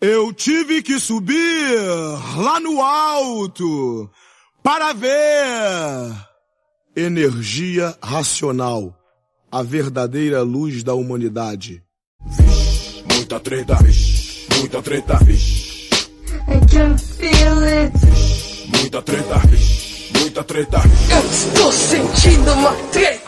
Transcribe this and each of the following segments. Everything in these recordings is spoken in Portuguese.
Eu tive que subir lá no alto para ver energia racional, a verdadeira luz da humanidade. Vixe, muita treta, vixe, muita treta, vixe. I can feel it. Vixe, muita treta, vixe, muita treta. Eu estou sentindo uma treta.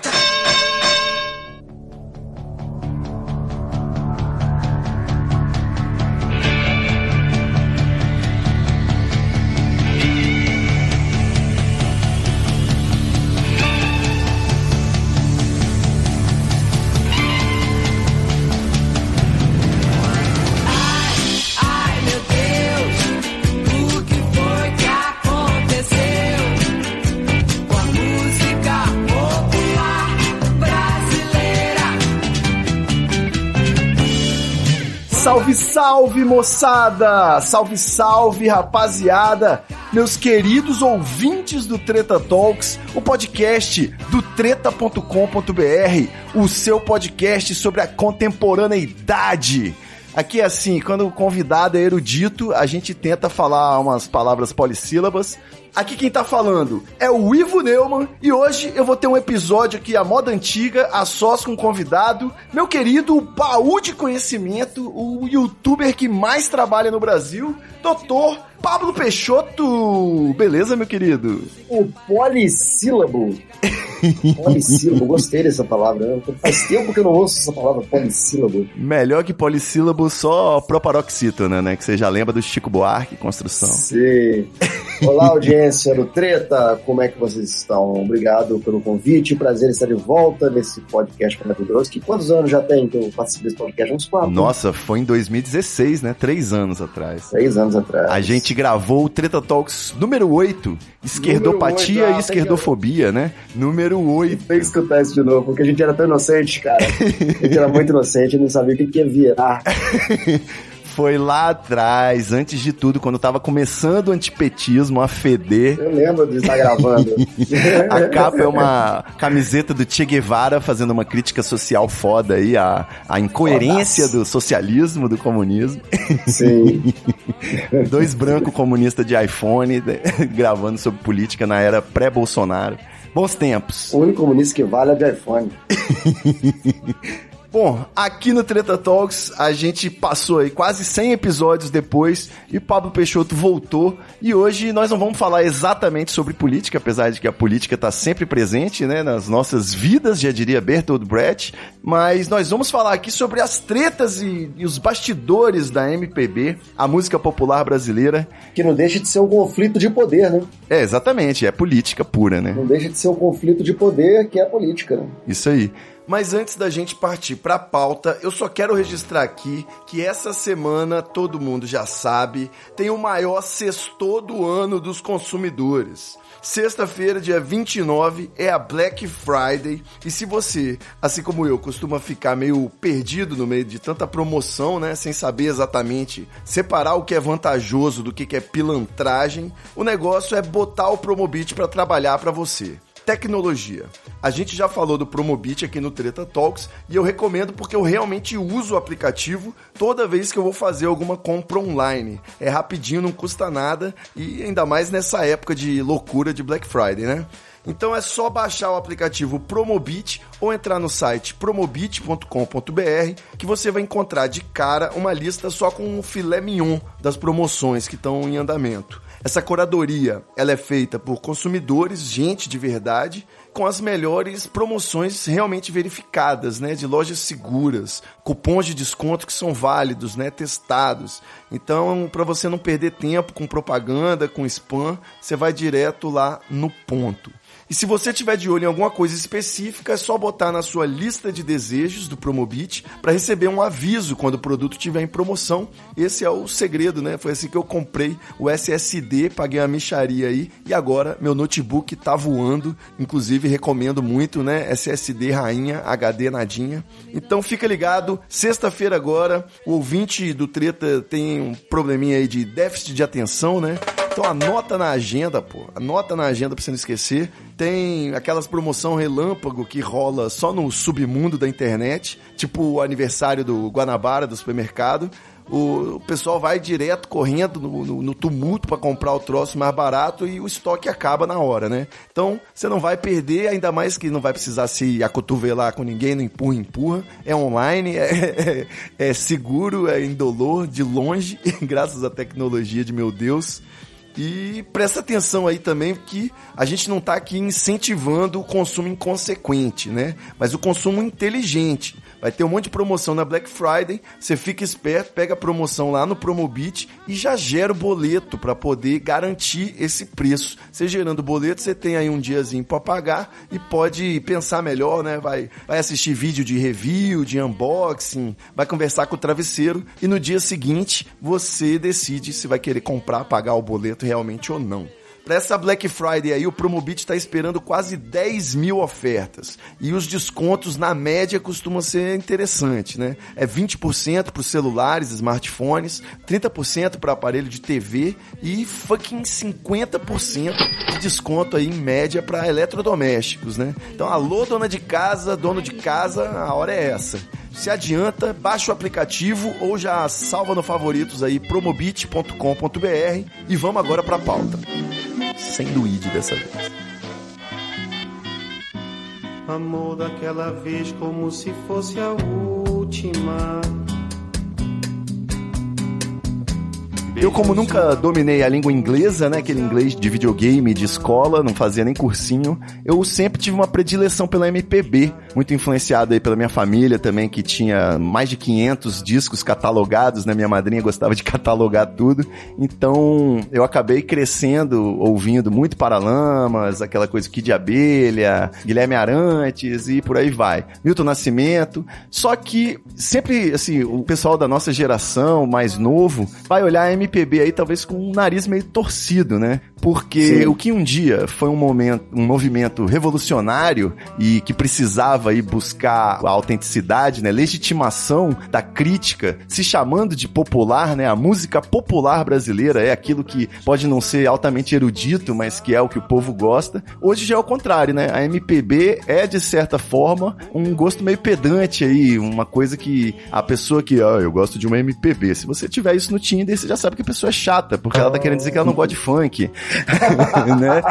Salve, moçada! Salve, salve, rapaziada! Meus queridos ouvintes do Treta Talks, o podcast do treta.com.br, o seu podcast sobre a contemporaneidade. Aqui é assim, quando o convidado é erudito, a gente tenta falar umas palavras polissílabas. Aqui quem tá falando é o Ivo Neumann e hoje eu vou ter um episódio aqui à moda antiga, a sós com um convidado, meu querido baú de conhecimento, o youtuber que mais trabalha no Brasil, doutor Pablo Peixoto. Beleza, meu querido? O polissílabo. polissílabo, gostei dessa palavra. Faz tempo que eu não ouço essa palavra polissílabo. Melhor que polissílabo, só proparoxítona, né? Que você já lembra do Chico Buarque, construção. Sim. Olá, audiência do Treta, como é que vocês estão? Obrigado pelo convite, prazer estar de volta nesse podcast maravilhoso. Que quantos anos já tem que eu participo desse podcast? Uns quatro? Nossa, foi em 2016, né? Três anos atrás. Três anos atrás. A gente gravou o Treta Talks número 8, esquerdopatia Número oito, ah, e esquerdofobia, né? Número 8. Tem que escutar isso de novo, porque a gente era tão inocente, cara. A gente era muito inocente, não sabia o que, que ia virar. Foi lá atrás, antes de tudo, quando tava começando o antipetismo a feder. Eu lembro de estar gravando. A capa é uma camiseta do Che Guevara fazendo uma crítica social foda aí, a, a incoerência Fodaço. do socialismo, do comunismo. Sim. Dois brancos comunistas de iPhone né, gravando sobre política na era pré-Bolsonaro. Bons tempos. O único comunista que vale é de iPhone. Bom, aqui no Treta Talks a gente passou aí quase 100 episódios depois e Pablo Peixoto voltou e hoje nós não vamos falar exatamente sobre política, apesar de que a política está sempre presente, né, nas nossas vidas, já diria Bertold Brecht, mas nós vamos falar aqui sobre as tretas e, e os bastidores da MPB, a música popular brasileira. Que não deixa de ser um conflito de poder, né? É, exatamente, é política pura, né? Não deixa de ser um conflito de poder que é a política. né? Isso aí. Mas antes da gente partir para a pauta, eu só quero registrar aqui que essa semana, todo mundo já sabe, tem o maior sexto do ano dos consumidores. Sexta-feira, dia 29, é a Black Friday. E se você, assim como eu, costuma ficar meio perdido no meio de tanta promoção, né? Sem saber exatamente separar o que é vantajoso do que é pilantragem, o negócio é botar o Promobit para trabalhar para você. Tecnologia. A gente já falou do Promobit aqui no Treta Talks e eu recomendo porque eu realmente uso o aplicativo toda vez que eu vou fazer alguma compra online. É rapidinho, não custa nada e ainda mais nessa época de loucura de Black Friday, né? Então é só baixar o aplicativo Promobit ou entrar no site promobit.com.br que você vai encontrar de cara uma lista só com um filé mignon das promoções que estão em andamento. Essa curadoria, ela é feita por consumidores, gente de verdade, com as melhores promoções realmente verificadas, né, de lojas seguras, cupons de desconto que são válidos, né, testados. Então, para você não perder tempo com propaganda, com spam, você vai direto lá no ponto. E se você tiver de olho em alguma coisa específica, é só botar na sua lista de desejos do Promobit para receber um aviso quando o produto estiver em promoção. Esse é o segredo, né? Foi assim que eu comprei o SSD, paguei uma micharia aí e agora meu notebook tá voando. Inclusive recomendo muito, né? SSD rainha, HD nadinha. Então fica ligado, sexta-feira agora, o ouvinte do Treta tem um probleminha aí de déficit de atenção, né? Então anota na agenda, pô. Anota na agenda pra você não esquecer. Tem aquelas promoção relâmpago que rola só no submundo da internet, tipo o aniversário do Guanabara do supermercado. O, pessoal vai direto correndo no, no- no tumulto para comprar o troço mais barato e o estoque acaba na hora, né? Então você não vai perder, ainda mais que não vai precisar se acotovelar com ninguém, não empurra, empurra. É online, é, é- é seguro, é indolor, de longe, graças à tecnologia de meu Deus. E presta atenção aí também que a gente não está aqui incentivando o consumo inconsequente, né? Mas o consumo inteligente. Vai ter um monte de promoção na Black Friday, você fica esperto, pega a promoção lá no Promobit e já gera o boleto para poder garantir esse preço. Você gerando o boleto, você tem aí um diazinho para pagar e pode pensar melhor, né? Vai, vai assistir vídeo de review, de unboxing, vai conversar com o travesseiro e no dia seguinte você decide se vai querer comprar, pagar o boleto realmente ou não. Para essa Black Friday aí, o Promobit está esperando quase 10 mil ofertas. E os descontos, na média, costumam ser interessantes, né? É 20% para os celulares, smartphones, 30% para aparelho de TV e fucking 50% de desconto aí, em média, para eletrodomésticos, né? Então, alô, dona de casa, dono de casa, a hora é essa. Se adianta, baixa o aplicativo ou já salva no favoritos aí promobit.com.br e vamos agora para a pauta. Sem Luigi dessa vez. Amor daquela vez como se fosse a última. Eu, como nunca dominei a língua inglesa, né, aquele inglês de videogame, de escola, não fazia nem cursinho, eu sempre tive uma predileção pela MPB, muito influenciado aí pela minha família também, que tinha mais de 500 discos catalogados, né, minha madrinha gostava de catalogar tudo, então eu acabei crescendo ouvindo muito Paralamas, aquela coisa Kid de Abelha, Guilherme Arantes e por aí vai. Milton Nascimento, só que sempre, assim, o pessoal da nossa geração, mais novo, vai olhar a MPB aí talvez com um nariz meio torcido, né? Porque Sim. o que um dia foi um momento, um movimento revolucionário e que precisava aí buscar a autenticidade, né, legitimação da crítica, se chamando de popular, né? A música popular brasileira é aquilo que pode não ser altamente erudito, mas que é o que o povo gosta. Hoje já é o contrário, né? A MPB é de certa forma um gosto meio pedante aí, uma coisa que a pessoa que, ah, eu gosto de uma MPB. Se você tiver isso no Tinder, você já sabe que a pessoa é chata, porque ela tá querendo dizer que ela não gosta de funk, né?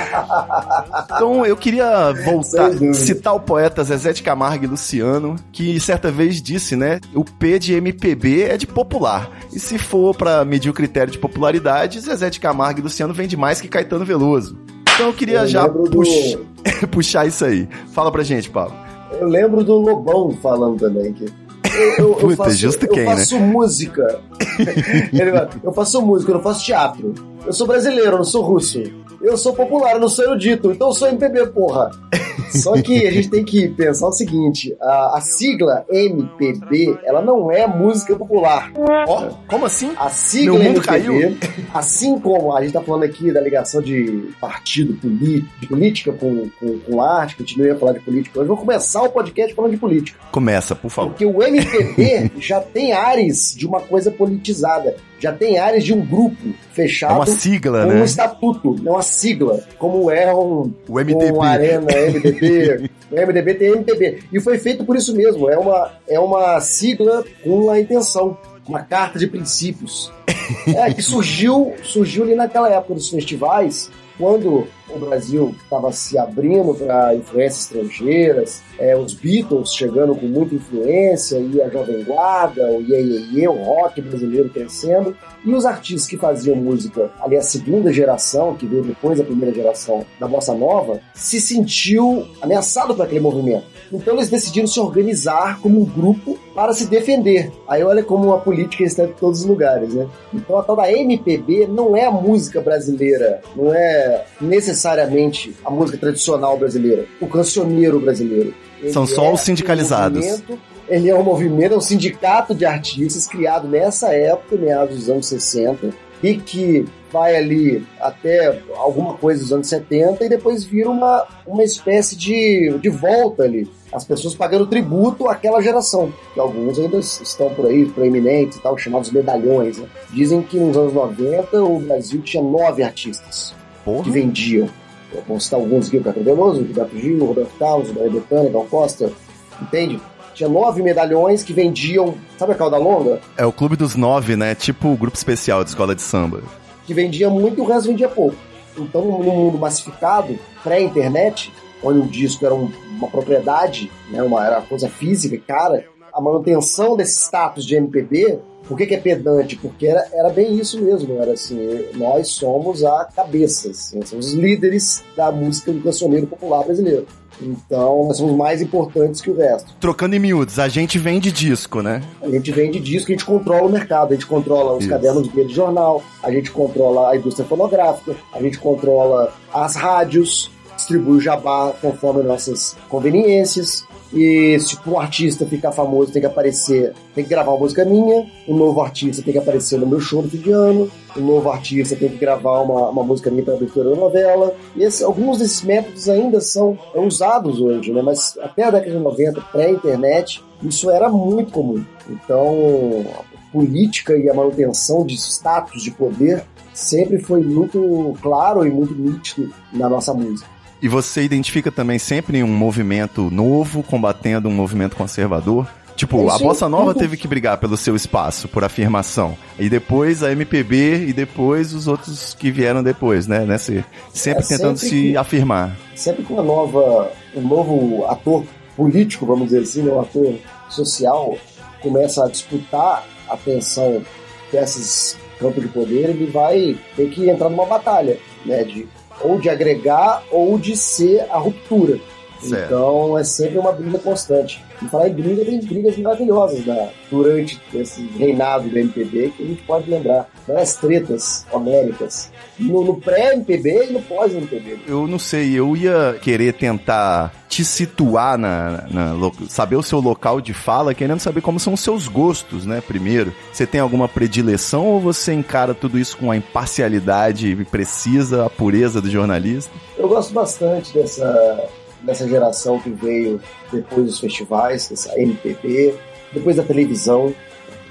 Então eu queria voltar, citar o poeta Zezé de Camargo e Luciano, que certa vez disse, né, o P de MPB é de popular. E se for pra medir o critério de popularidade, Zezé de Camargo e Luciano vende mais que Caetano Veloso. Então eu queria Eu já lembro do- pux- puxar isso aí. Fala pra gente, Paulo. Eu lembro do Lobão falando também que. Eu, eu, eu Puta, faço, justo eu quem, né? faço música. Ele fala, eu faço música, eu não faço teatro. Eu sou brasileiro, não sou russo. Eu sou popular, eu não sou erudito, então eu sou MPB, porra. Só que a gente tem que pensar o seguinte: a, a sigla MPB, ela não é música popular. Ó, como assim? A sigla Meu mundo MPB, assim como a gente tá falando aqui da ligação de partido de política com, com, com arte, continue a falar de política. Hoje vamos começar o podcast falando de política. Começa, por favor. Porque o MPB já tem ares de uma coisa politizada, já tem ares de um grupo É fechado uma sigla, com né? um estatuto, não uma sigla, como é um, O MDB. um Arena, MDB. o MDB tem MPB. E foi feito por isso mesmo, é uma, é uma sigla com uma intenção, uma carta de princípios. É, que surgiu, surgiu ali naquela época dos festivais, quando o Brasil estava se abrindo para influências estrangeiras, é, os Beatles chegando com muita influência, e a Jovem Guarda, o Iê, o rock brasileiro crescendo, e os artistas que faziam música, ali a segunda geração, que veio depois da primeira geração da Bossa Nova, se sentiu ameaçado por aquele movimento. Então eles decidiram se organizar como um grupo para se defender. Aí olha como a política está em todos os lugares, né? Então a tal da MPB não é a música brasileira, não é necessariamente a música tradicional brasileira, o cancioneiro brasileiro. Ele São só é os sindicalizados. um ele é um movimento, é um sindicato de artistas criado nessa época, meados dos anos 60, e que vai ali até alguma coisa dos anos 70 e depois vira uma, uma espécie de, de volta ali. As pessoas pagando tributo àquela geração, que alguns ainda estão por aí, proeminentes e tal, chamados medalhões. né? Dizem que nos anos 90 o Brasil tinha nove artistas que Porra. vendiam. Vou citar alguns aqui, o Caetano Veloso, o Gilberto Gil, o Roberto Carlos, o Maria Bethânia, Gal Costa, entende? Tinha nove medalhões que vendiam, sabe a cauda longa? É o Clube dos Nove, né? Tipo o grupo especial de escola de samba. Que vendia muito e o resto vendia pouco. Então, num mundo massificado, pré-internet, onde o disco era um- uma propriedade, né, uma, era uma coisa física, cara, a manutenção desse status de MPB, por que, que é pedante? Porque era, era bem isso mesmo, era assim, nós somos a cabeça, assim, somos os líderes da música do cancioneiro popular brasileiro. Então, nós somos mais importantes que o resto. Trocando em miúdos, a gente vende disco, né? A gente vende disco, a gente controla o mercado, a gente controla os Isso. cadernos de de jornal, a gente controla a indústria fonográfica, a gente controla as rádios, distribui o jabá conforme nossas conveniências. E se um artista ficar famoso, tem que aparecer, tem que gravar uma música minha, um novo artista tem que aparecer no meu show do fim de ano, um novo artista tem que gravar uma, uma música minha para abertura da novela. E esse- alguns desses métodos ainda são usados hoje, né? Mas até a década de 90, pré-internet, isso era muito comum. Então, a política e a manutenção de status de poder sempre foi muito claro e muito nítido na nossa música. E você identifica também sempre um movimento novo combatendo um movimento conservador? Tipo, a Bossa Nova teve que brigar pelo seu espaço, por afirmação. E depois a MPB e depois os outros que vieram depois, né? Nesse, sempre É, tentando sempre se que- afirmar. sempre que uma nova, um novo ator político, vamos dizer assim, né, um ator social, começa a disputar a atenção desses campos de poder, ele vai ter que entrar numa batalha, né, de ou de agregar ou de ser a ruptura. Certo. Então é sempre uma briga constante. E falar em briga, tem brigas maravilhosas né, durante esse reinado do MPB que a gente pode lembrar. Várias tretas homéricas. No, no pré-MPB e no pós-MPB. Eu não sei, eu ia querer tentar te situar na, na lo- saber o seu local de fala, querendo saber como são os seus gostos, né? Primeiro, você tem alguma predileção ou você encara tudo isso com a imparcialidade precisa, a pureza do jornalista? Eu gosto bastante dessa, dessa geração que veio depois dos festivais, dessa MPB, depois da televisão.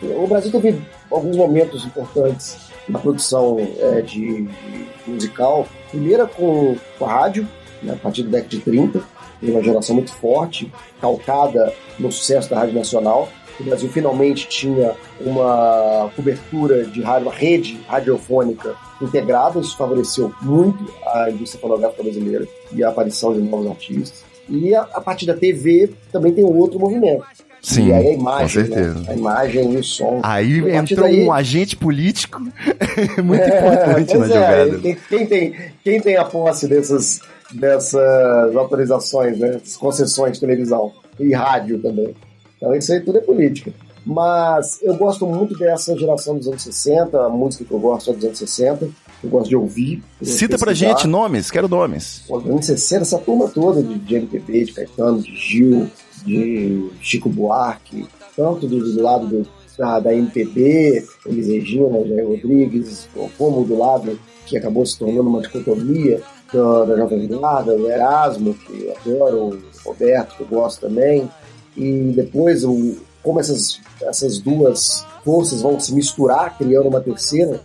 O Brasil teve alguns momentos importantes na produção é, de, de musical. Primeira com, com a rádio, né, a partir da década de 30, tem uma geração muito forte, calcada no sucesso da Rádio Nacional. O Brasil finalmente tinha uma cobertura de rádio, uma rede radiofônica integrada, isso favoreceu muito a indústria fonográfica brasileira e a aparição de novos artistas. E a, a partir da TV também tem um outro movimento. Sim, e aí a imagem, com certeza. né? A imagem e o som. Aí E entrou daí- um agente político muito É, importante na é, jogada. Quem, quem tem, quem tem a posse dessas, dessas autorizações, né? Essas concessões de televisão e rádio também. Então isso aí tudo é política. Mas eu gosto muito dessa geração dos anos 60, a música que eu gosto é dos anos 60, eu gosto de ouvir. Cita pra gente nomes, quero nomes. Nos anos 60, essa turma toda de, de MPB, de Caetano, de Gil, de Chico Buarque, tanto do, do lado do- da, da MPB, Elis Regina, Jair Rodrigues, como do lado que acabou se tornando uma dicotomia da, da Jovem Guarda, o Erasmo, que eu adoro, o Roberto, que eu gosto também, e depois o, como essas, essas duas forças vão se misturar, criando uma terceira,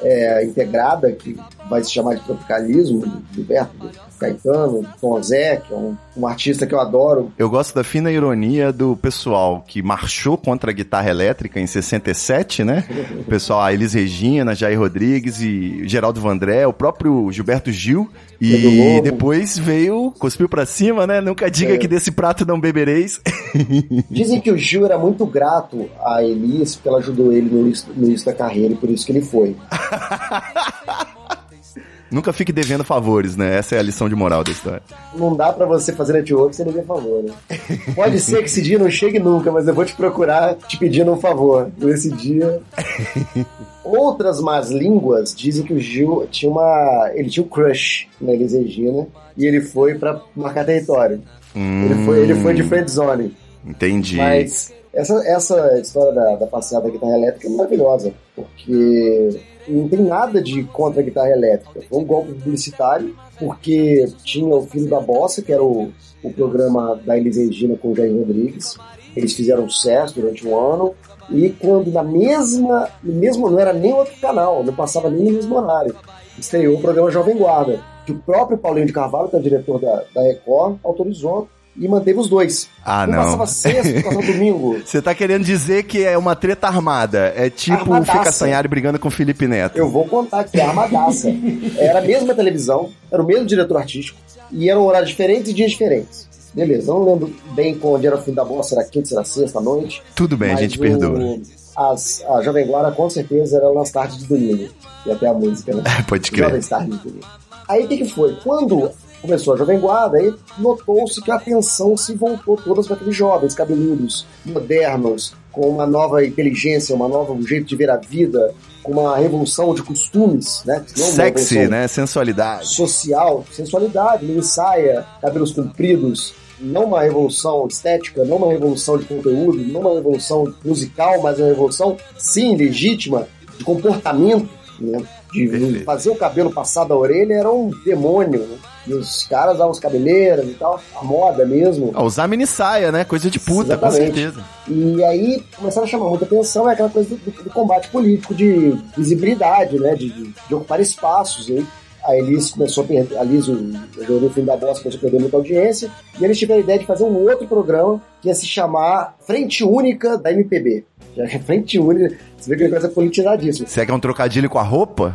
é, integrada, que vai se chamar de tropicalismo, do Gilberto, do Caetano, do Tom Zé, que é um, um artista que eu adoro. Eu gosto da fina ironia do pessoal que marchou contra a guitarra elétrica em 67, né? O pessoal, a Elis Regina, Jair Rodrigues e Geraldo Vandré, o próprio Gilberto Gil. E depois veio, cuspiu pra cima, né? Nunca diga É. que desse prato não bebereis. Dizem que o Gil era muito grato a Elis, porque ela ajudou ele no início, no início da carreira, e por isso que ele foi. Nunca fique devendo favores, né? Essa é a lição de moral da história. Não dá pra você fazer network sem ninguém favor, né? Pode ser que esse dia não chegue nunca, mas eu vou te procurar te pedindo um favor. Nesse dia. Outras más línguas dizem que o Gil tinha uma. Ele tinha um crush na Elis Regina e ele foi pra marcar território. Ele foi, ele foi de friend zone. Entendi. Mas essa, essa história da, da passeada da guitarra elétrica é maravilhosa, porque não tem nada de contra a guitarra elétrica. Foi um golpe publicitário, porque tinha o Filho da Bossa, que era o, o programa da Elis Regina com o Jair Rodrigues. Eles fizeram sucesso durante um ano, e quando na mesma, no mesmo, não era nem outro canal, não passava nem no mesmo horário, estreou o programa Jovem Guarda, que o próprio Paulinho de Carvalho, que é o diretor da, da Record, autorizou e manteve os dois. Ah, um não. passava sexta, passava domingo. Você tá querendo dizer que é uma treta armada. É tipo o. Fica Sanhari brigando com o Felipe Neto. Eu vou contar que é armadaça. Era a mesma televisão, era o mesmo diretor artístico, e eram horários diferentes e dias diferentes. Beleza, eu não lembro bem quando era o fim da bola, se era quinta, se era sexta, à noite. Tudo bem, a gente o- perdoa. As, a Jovem Guarda com certeza era nas tardes de domingo. E até a música, né? Pode crer. Jovens tardes de domingo. Aí o que, que foi? Quando começou a Jovem Guarda, aí notou-se que a atenção se voltou todas para aqueles jovens, cabeludos, modernos, com uma nova inteligência, uma nova um jeito de ver a vida, com uma revolução de costumes, né? Não Sexy, né? Sensualidade. social, sensualidade, mini saia, cabelos compridos, não uma revolução estética, não uma revolução de conteúdo, não uma revolução musical, mas uma revolução, sim, legítima, de comportamento, né? De Perfeito. fazer o cabelo passar da orelha era um demônio, né? E os caras usavam as cabeleiras e tal, a moda mesmo. Ah, usar mini saia, né? Coisa de puta, com Exatamente. certeza. E aí começaram a chamar muita atenção é aquela coisa do, do- combate político, de visibilidade, né? De, de- de ocupar espaços. E aí a Elis começou a perder, a Elis, o, o Jornal Fim da Bosta, começou a perder muita audiência, e eles tiveram a ideia de fazer um outro programa que ia se chamar Frente Única da MPB. Já é Frente Única, você vê que o negócio é politizadíssimo. Você quer um trocadilho com a roupa?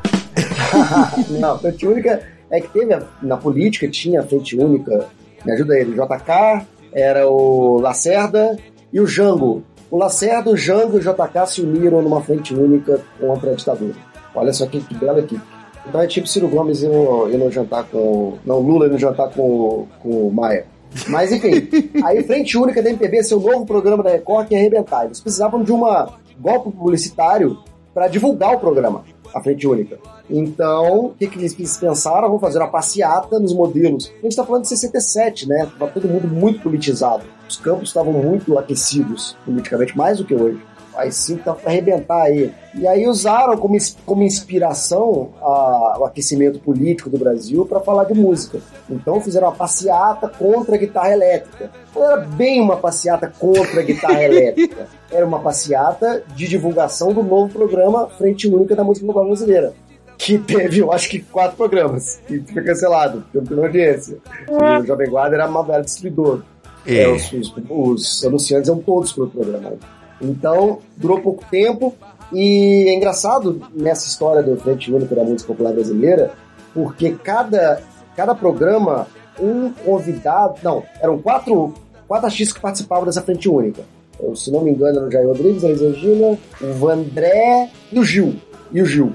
Não, frente única é que teve a- na política, tinha a frente única, me ajuda aí, o JK, era o Lacerda e o Jango. O Lacerda, o Jango e o JK se uniram numa frente única contra a ditadura. Olha só que, que bela equipe. Então é tipo Ciro Gomes indo, indo jantar com. Não, Lula indo jantar com, com o Maia. Mas enfim, aí Frente Única da MPB, seu novo programa da Record que ia arrebentar. Eles precisavam de uma golpe publicitário para divulgar o programa, a Frente Única. Então, o que, que eles pensaram? Vamos fazer uma passeata nos modelos. A gente está falando de 67, né? Tava todo mundo muito politizado. Os campos estavam muito aquecidos politicamente, mais do que hoje. Aí sim tá pra arrebentar aí. E aí usaram como, como inspiração a- o aquecimento político do Brasil para falar de música. Então fizeram uma passeata contra a guitarra elétrica. Não era bem uma passeata contra a guitarra elétrica. Era uma passeata de divulgação do novo programa Frente Única da Música Popular Brasileira. Que teve, eu acho que quatro programas. E foi cancelado, porque não audiência. E o Jovem Guarda era, uma, era distribuidor. É. É, os, os- os anunciantes eram todos pro programa. Então, durou pouco tempo. E é engraçado nessa história do Frente Único da Música Popular Brasileira, porque cada, cada programa, um convidado. Não, eram quatro, quatro artistas que participavam dessa Frente Única. Eu, se não me engano, era o Jair Rodrigues, a Regina, o Vandré e o Gil. E o Gil.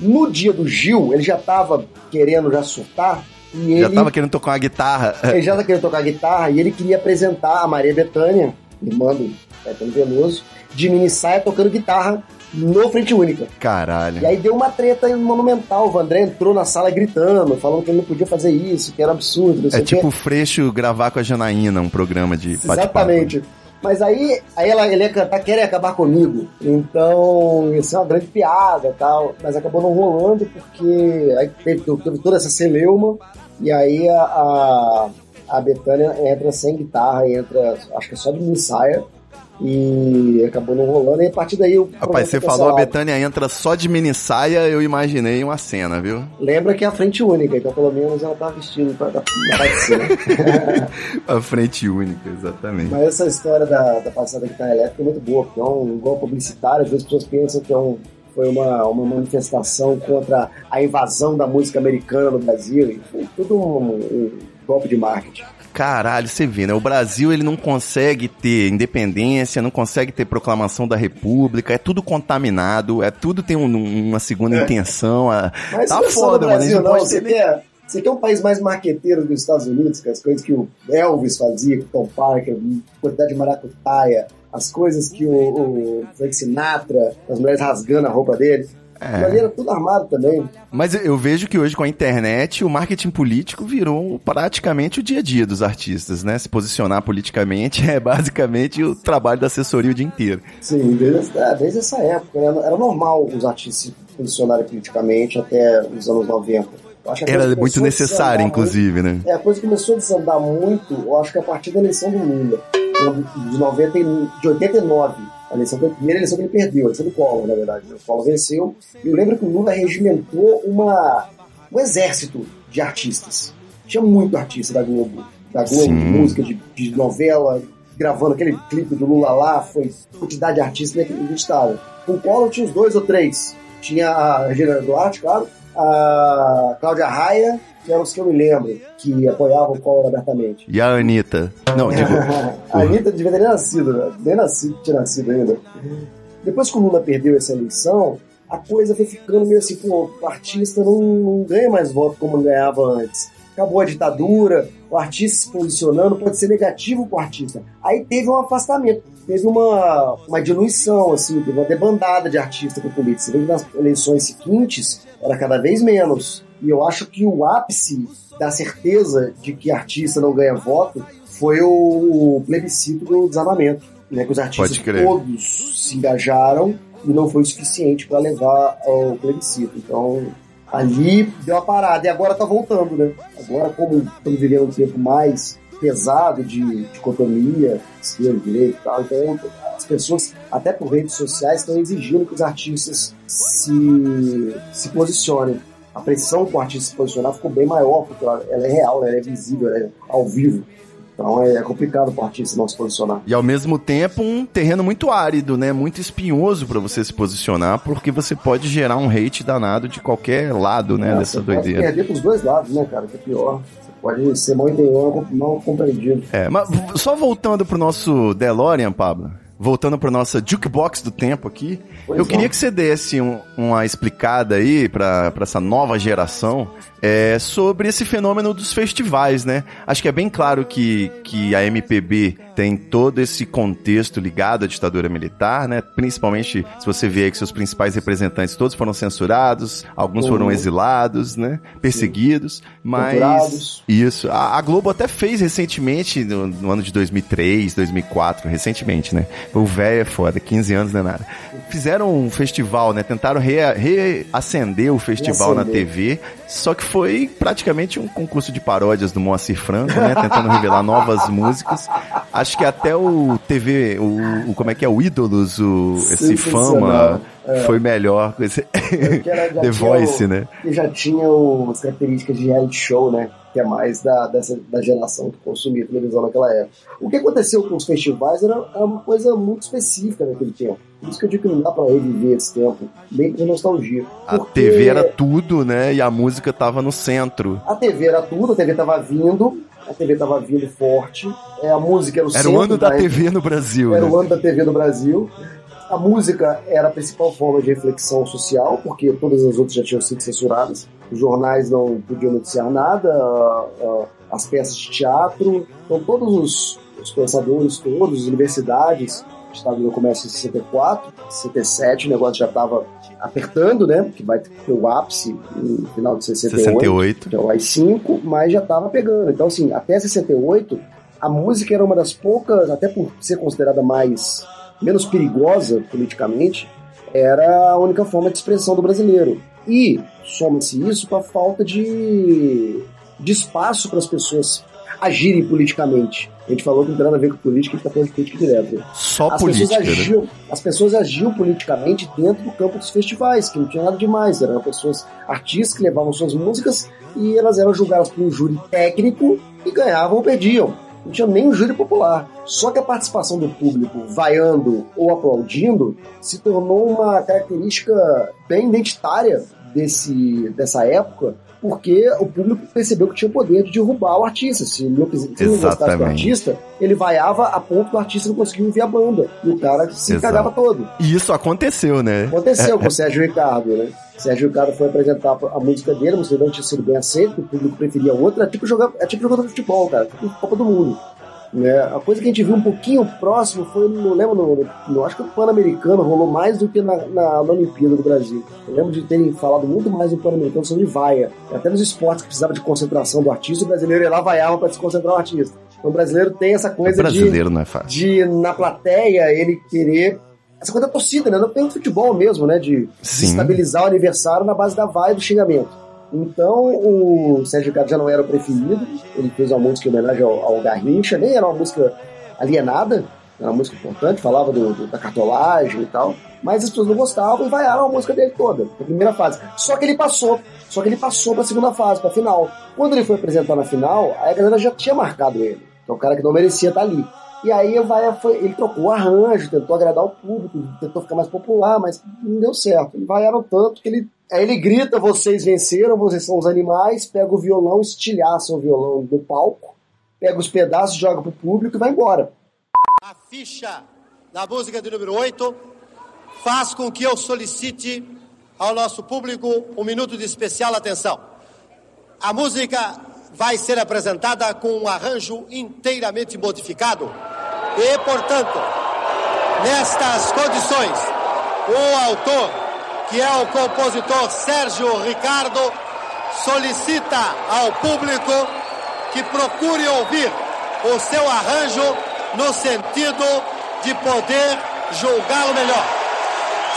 No dia do Gil, ele já tava querendo já surtar. E Já ele tava querendo tocar uma guitarra. ele já tá querendo tocar guitarra e ele queria apresentar a Maria Bethânia, irmã do Caetano Veloso, de mini saia tocando guitarra no Frente Única. Caralho. E aí deu uma treta monumental. O Vandré entrou na sala gritando, falando que ele não podia fazer isso, que era absurdo, não sei É tipo o Freixo gravar com a Janaína, um programa de. Exatamente. Mas aí, aí ela, ele ia cantar Querem Acabar Comigo. Então, isso é uma grande piada e tal. Mas acabou não rolando porque aí teve, teve toda essa celeuma. E aí a, a, a Betânia entra sem guitarra, entra, acho que é só de ensaia. E acabou não rolando. E a partir daí o. Rapaz, você falou a. Betânia entra só de mini saia, eu imaginei uma cena, viu? Lembra que é a frente única, então pelo menos ela tá vestida pra, pra, né? A frente única, exatamente. Mas essa história da, da passada da guitarra elétrica é muito boa, porque é um golpe publicitário, às vezes as pessoas pensam que é um, foi uma, uma manifestação contra a invasão da música americana no Brasil, foi tudo um, um golpe de marketing. Caralho, você vê, né? O Brasil ele não consegue ter independência, não consegue ter proclamação da República, é tudo contaminado, é tudo tem um- uma segunda intenção. é- Mas tá é foda, no mano. A Brasil, não Você nem- quer, você quer um país mais marqueteiro que os Estados Unidos, que as coisas que o Elvis fazia, que o Tom Parker, a quantidade de maracutaia, as coisas que o, o Frank Sinatra, as mulheres rasgando a roupa dele. É. era tudo armado também. Mas eu vejo que hoje com a internet o marketing político virou praticamente o dia a dia dos artistas, né? Se posicionar politicamente é basicamente o trabalho da assessoria o dia inteiro. Sim, desde, é, desde essa época. né? Era normal os artistas se posicionarem politicamente até os anos 90. Eu acho que a Era muito necessário, inclusive, né? muito- É, a coisa começou a desandar muito, eu acho que a partir da eleição do Lula, de, 90, e- de 89. A, eleição, a primeira eleição que ele perdeu, a eleição do Collor, na verdade. O Collor venceu. E eu lembro que o Lula regimentou uma, um exército de artistas. Tinha muito artista da Globo. da Globo, Sim. de música, de, de novela, gravando aquele clipe do Lula lá, foi quantidade de artistas inacreditável. Com o Collor tinha uns dois ou três. Tinha a Regina Duarte, claro, a Cláudia Raia, que eram os que eu me lembro, que apoiavam o Collor abertamente. E a Anitta? Não, digo. a Anitta devia ter nem nascido, né? nem nascido, tinha nascido ainda. Depois que o Lula perdeu essa eleição, a coisa foi ficando meio assim, pô, o artista não, não ganha mais voto como ganhava antes. Acabou a ditadura, o artista se posicionando pode ser negativo pro artista. Aí teve um afastamento, teve uma, uma diluição, assim, teve uma debandada de artista com política. Você vê que nas eleições seguintes era cada vez menos. E eu acho que o ápice da certeza de que artista não ganha voto foi o, o plebiscito do desarmamento. Né, que os artistas todos se engajaram e não foi o suficiente para levar ao plebiscito. Então, ali deu uma parada e agora tá voltando, né? Agora, como estamos vivendo um tempo mais pesado de dicotomia, esquerda, direita e tal, então as pessoas, até por redes sociais, estão exigindo que os artistas se, se posicionem. A pressão para o artista se posicionar ficou bem maior, porque ela, ela é real, ela é visível, ela é ao vivo. Então é complicado para o artista não se posicionar. E ao mesmo tempo um terreno muito árido, né? Muito espinhoso pra você se posicionar, porque você pode gerar um hate danado de qualquer lado, né? É, dessa você pode doideira. perder pros dois lados, né, cara? Que é pior. Pode ser mal entendido, mal compreendido. É, mas só voltando pro nosso DeLorean, Pablo. Voltando pro nossa jukebox do tempo aqui, Pois eu é. queria que você desse um- uma explicada aí pra essa nova geração é, sobre esse fenômeno dos festivais, né? Acho que é bem claro que, que a MPB tem todo esse contexto ligado à ditadura militar, né? Principalmente se você vê aí que seus principais representantes todos foram censurados, alguns foram exilados, né? Perseguidos, mas isso. A, a Globo até fez recentemente, no, no ano de 2003, 2004, recentemente, né? O velho é foda, 15 anos não é nada. Fizeram um festival, né? Tentaram rea- reacender o festival na Reacender. TV, só que foi praticamente um concurso de paródias do Moacir Franco, né? Tentando revelar novas músicas. Acho que até o TV, o, o- como é que é, o Ídolos, o, esse. Fama, foi melhor. com Esse... Que era- The tinha Voice, o- né? que já tinham as características de reality show, né? Que é mais da, dessa, da geração que consumia televisão naquela época. O que aconteceu com os festivais era, era uma coisa muito específica naquele tempo. Por isso que eu digo que não dá pra reviver esse tempo, bem com nostalgia. A TV era tudo, né? E a música tava no centro. A TV era tudo, a TV tava vindo, a TV tava vindo forte, é, a música era o Era centro o ano da da- TV no Brasil, Era né? o ano da TV no Brasil. A música era a principal forma de reflexão social, porque todas as outras já tinham sido censuradas. Os jornais não podiam noticiar nada, as peças de teatro. Então, todos os, os pensadores, todas as universidades, o Estado começa em 64, 67, o negócio já estava apertando, né? Que vai ter o ápice no final de 68 68. que é o AI-5, mas já estava pegando. Então, assim, até 68, a música era uma das poucas, até por ser considerada mais menos perigosa politicamente, era a única forma de expressão do brasileiro. E soma-se isso com a falta de, de espaço para as pessoas agirem politicamente. A gente falou que não tem nada a ver com política, a gente está falando de política direto. né? Só As política, pessoas, né? agiam, as pessoas agiam politicamente dentro do campo dos festivais, que não tinha nada demais. Eram pessoas, artistas que levavam suas músicas e elas eram julgadas por um júri técnico e ganhavam ou perdiam. Não tinha nem um júri popular. Só que a participação do público vaiando ou aplaudindo se tornou uma característica bem identitária desse, dessa época, porque o público percebeu que tinha o poder de derrubar o artista. Se não, gostasse do artista, ele vaiava a ponto do artista não conseguir ouvir a banda. E o cara se Exato. cagava todo. E isso aconteceu, né? Aconteceu com o Sérgio Ricardo, né? Sérgio Ricardo foi apresentar a música dele, a música não tinha sido bem aceita, o público preferia outra. É tipo, jogar, é tipo jogador de futebol, cara. Tipo Copa do Mundo. Né? A coisa que a gente viu um pouquinho próximo foi, não lembro, no, no- acho que o Pan-Americano rolou mais do que na, na, na Olimpíada do Brasil. Eu lembro de terem falado muito mais no Pan-Americano sobre vaia. Até nos esportes que precisava de concentração do artista, o brasileiro ia lá vaiava para desconcentrar o artista. Então o brasileiro tem essa O coisa de brasileiro não é fácil. de na plateia ele querer essa coisa da torcida, né? Não tem no futebol mesmo, né? De Sim. estabilizar o aniversário na base da vai e do xingamento. Então o Sérgio Ricardo já não era o preferido, ele fez uma música em homenagem ao, ao Garrincha, nem era uma música alienada, era uma música importante, falava do, do- da cartolagem e tal. Mas as pessoas não gostavam e vaiaram a música dele toda, na primeira fase. Só que ele passou. Só que ele passou pra segunda fase, pra final. Quando ele foi apresentar na final, a galera já tinha marcado ele. Que é o cara que não merecia estar ali. E aí a Vaia foi, ele trocou o arranjo, tentou agradar o público, tentou ficar mais popular, mas não deu certo. Ele vaiaram tanto que ele. Aí ele grita: vocês venceram, vocês são os animais, pega o violão, estilhaça o violão do palco, pega os pedaços, joga pro público e vai embora. A ficha da música de número 8 faz com que eu solicite ao nosso público um minuto de especial atenção. A música vai ser apresentada com um arranjo inteiramente modificado e, portanto, nestas condições, o autor, que é o compositor Sérgio Ricardo, solicita ao público que procure ouvir o seu arranjo no sentido de poder julgá-lo melhor.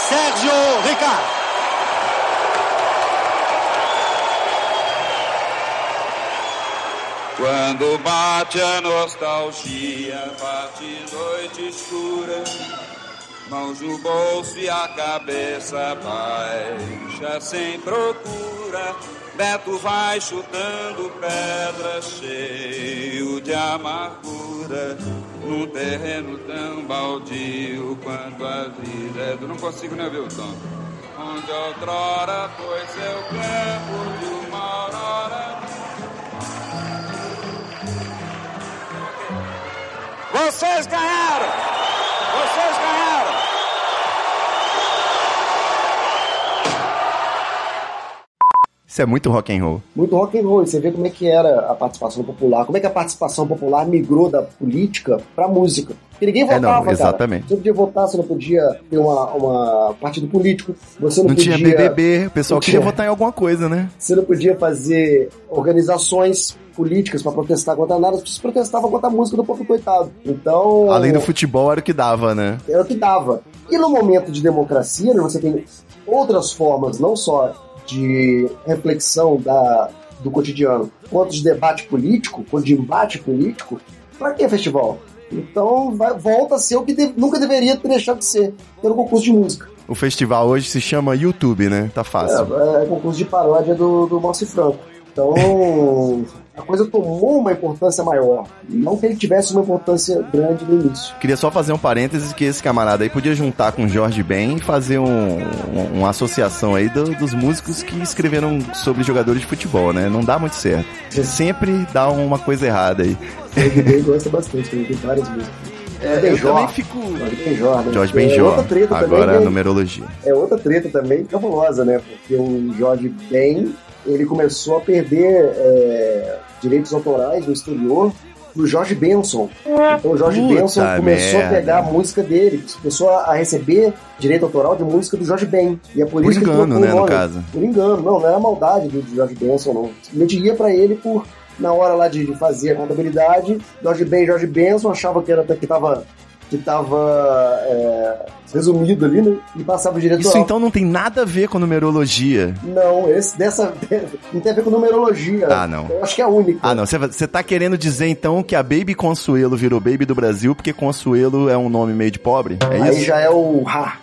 Sérgio Ricardo. Quando bate a nostalgia, bate noite escura, mãos no bolso e a cabeça baixa sem procura. Beto vai chutando pedras cheio de amargura num terreno tão baldio quanto a vida. Eu não consigo nem ver o tom. Onde outrora foi seu campo de uma aurora. Vocês ganharam! Vocês ganharam! Isso é muito rock and roll. Muito rock and roll. E você vê como é que era a participação popular, como é que a participação popular migrou da política pra música. Porque ninguém É, votava, não, cara. exatamente. Você não podia votar, você não podia ter uma, uma partido político, você não, Não podia... tinha BBB, o pessoal não queria tinha- votar em alguma coisa, né? Você não podia fazer organizações políticas pra protestar contra nada, as pessoas protestavam contra a música do povo coitado. Então... Além do futebol, era o que dava, né? era o que dava. E no momento de democracia, né, você tem outras formas, não só de reflexão da, do cotidiano, quanto de debate político, quanto de embate político. Pra que festival? Então vai- volta a ser o que de- nunca deveria ter deixado de ser, um concurso de música. O festival hoje se chama YouTube, né? Tá fácil. É, é concurso de paródia do, do Márcio Franco. Então, a coisa tomou uma importância maior. Não que ele tivesse uma importância grande no início. Queria só fazer um parênteses que esse camarada aí podia juntar com o Jorge Ben e fazer um, um- uma associação aí do- dos músicos que escreveram sobre jogadores de futebol, né? Não dá muito certo. Sempre dá uma coisa errada aí. O Jorge Ben gosta bastante, ele tem várias músicas. É, eu também fico... Jorge Benjor, né? Jorge É Benjor, outra treta agora também, a né? numerologia. É outra treta também cabulosa, né? Porque o Jorge Ben, ele começou a perder é, direitos autorais no exterior pro Jorge Benson. Então o Jorge Puta Benson começou merda. a pegar a música dele, começou a receber direito autoral de música do Jorge Ben. E é por, Por isso que ele engano, trocou né, o no nome. caso. Por engano, não, não era maldade do Jorge Benson, não. Simplesmente ia pra ele por, na hora lá de, de fazer a contabilidade, Jorge Ben e Jorge Benson achava que era que tava, que tava é, resumido ali, né? E passava o direito Isso autoral. então não tem nada a ver com numerologia. Não, esse dessa não tem a ver com numerologia. Ah, não. Eu acho que é a única. Ah, não. Você tá querendo dizer então que a Baby Consuelo virou Baby do Brasil porque Consuelo é um nome meio de pobre? É Aí isso? já é o Ra.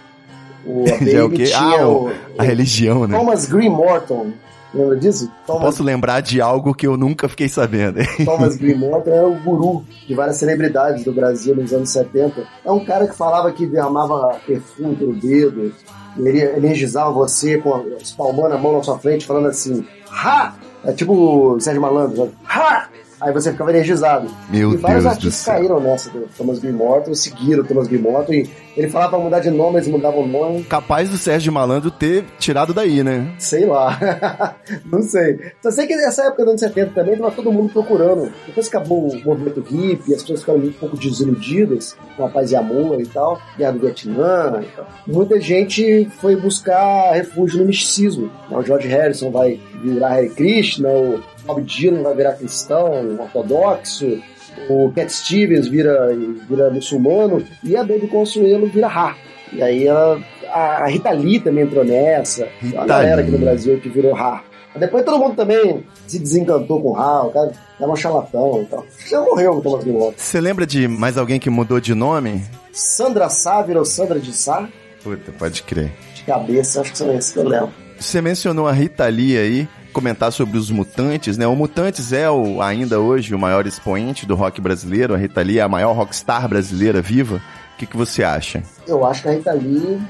O a Já é o Baby quê? Ah, o- o, a religião, né? Thomas Green Morton. Lembra disso? Thomas, Posso lembrar de algo que eu nunca fiquei sabendo. Thomas Green Morton era o guru de várias celebridades do Brasil nos anos 70. É um cara que falava que derramava perfume pelo dedo, ele energizava você com espalmando a mão na sua frente, falando assim, ha! É tipo o Sérgio Malandro, ha! Aí você ficava energizado. Meu e vários Deus artistas caíram nessa do Thomas Green Morton, seguiram o Thomas Green Morton e ele falava pra mudar de nome, eles mudavam o nome. Capaz do Sérgio Malandro ter tirado daí, né? Sei lá. não sei. Só sei que nessa época dos anos 70 também tava todo mundo procurando. Depois que acabou o movimento hippie, as pessoas ficaram um pouco desiludidas com a paz e amor e tal, guerra do Vietnã e tal. Muita gente foi buscar refúgio no misticismo. O George Harrison vai virar Hare Krishna, o Bob Dylan vai virar cristão, ortodoxo, o Cat Stevens vira, vira muçulmano e a Baby Consuelo vira Ra. E aí ela, a Rita Lee também entrou nessa. Rita a galera aqui no. Brasil que virou Ra. Depois todo mundo também se desencantou com o Ra, o cara era um charlatão e tal. Já morreu o Thomas Green. Você lembra de mais alguém que mudou de nome? Sandra Sá virou Sandra de Sá. Puta, pode crer. De cabeça, acho que são esses que eu lembro. Você mencionou a Rita Lee aí, comentar sobre os Mutantes, né? O Mutantes é o, ainda hoje o maior expoente do rock brasileiro. A Rita Lee é a maior rockstar brasileira viva. O que, que você acha? Eu acho que a Rita Lee,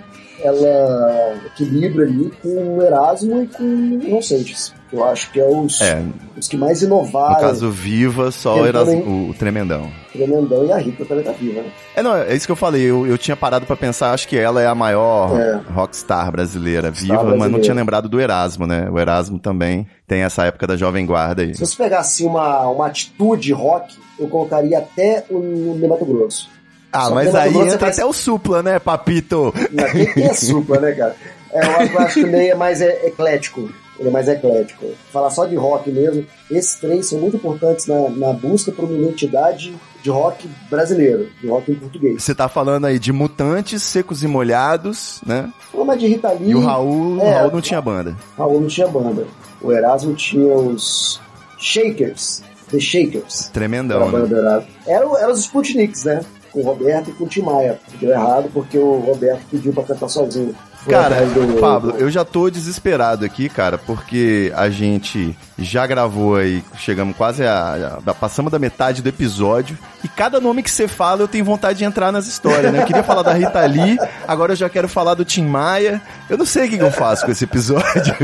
ela equilibra ali com o Erasmo e com o Inocentes. Eu acho que é os, É, os que mais no inovaram. caso Viva, só era o, Tremendão. Tremendão e a Rita também tá viva, né? É, não, é isso que eu falei. Eu, eu tinha parado pra pensar, acho que ela é a maior É. rockstar brasileira viva, mas não brasileira. tinha lembrado do Erasmo, né? O Erasmo também tem essa época da Jovem Guarda aí. Se você pegasse uma, uma atitude rock, eu colocaria até o Nemato Grosso. Ah, Só mas que aí Mato Grosso entra faz- até o Supla, né, Papito? Na- Quem, quem é supla, né, cara? É, eu acho- que o Ney é mais é, eclético. Ele é mais eclético. Falar só de rock mesmo, esses três são muito importantes na, na busca por uma identidade de rock brasileiro, de rock em português. Você tá falando aí de Mutantes, Secos e Molhados, né? Mais de Rita Lee, E o Raul, o É. Raul não tinha banda. Raul não tinha banda. O Erasmo tinha os Shakers, The Shakers. Era Tremendão, a banda né? Era, o- era os Sputniks, né? Com o Roberto e com o Tim Maia. Deu errado porque o Roberto pediu pra cantar sozinho. Cara, do- Pablo, eu já tô desesperado aqui, cara, porque a gente já gravou aí, chegamos quase a, a- passamos da metade do episódio, e cada nome que você fala eu tenho vontade de entrar nas histórias, né? Eu queria falar da Rita Lee, agora eu já quero falar do Tim Maia. Eu não sei o que, que eu faço com esse episódio.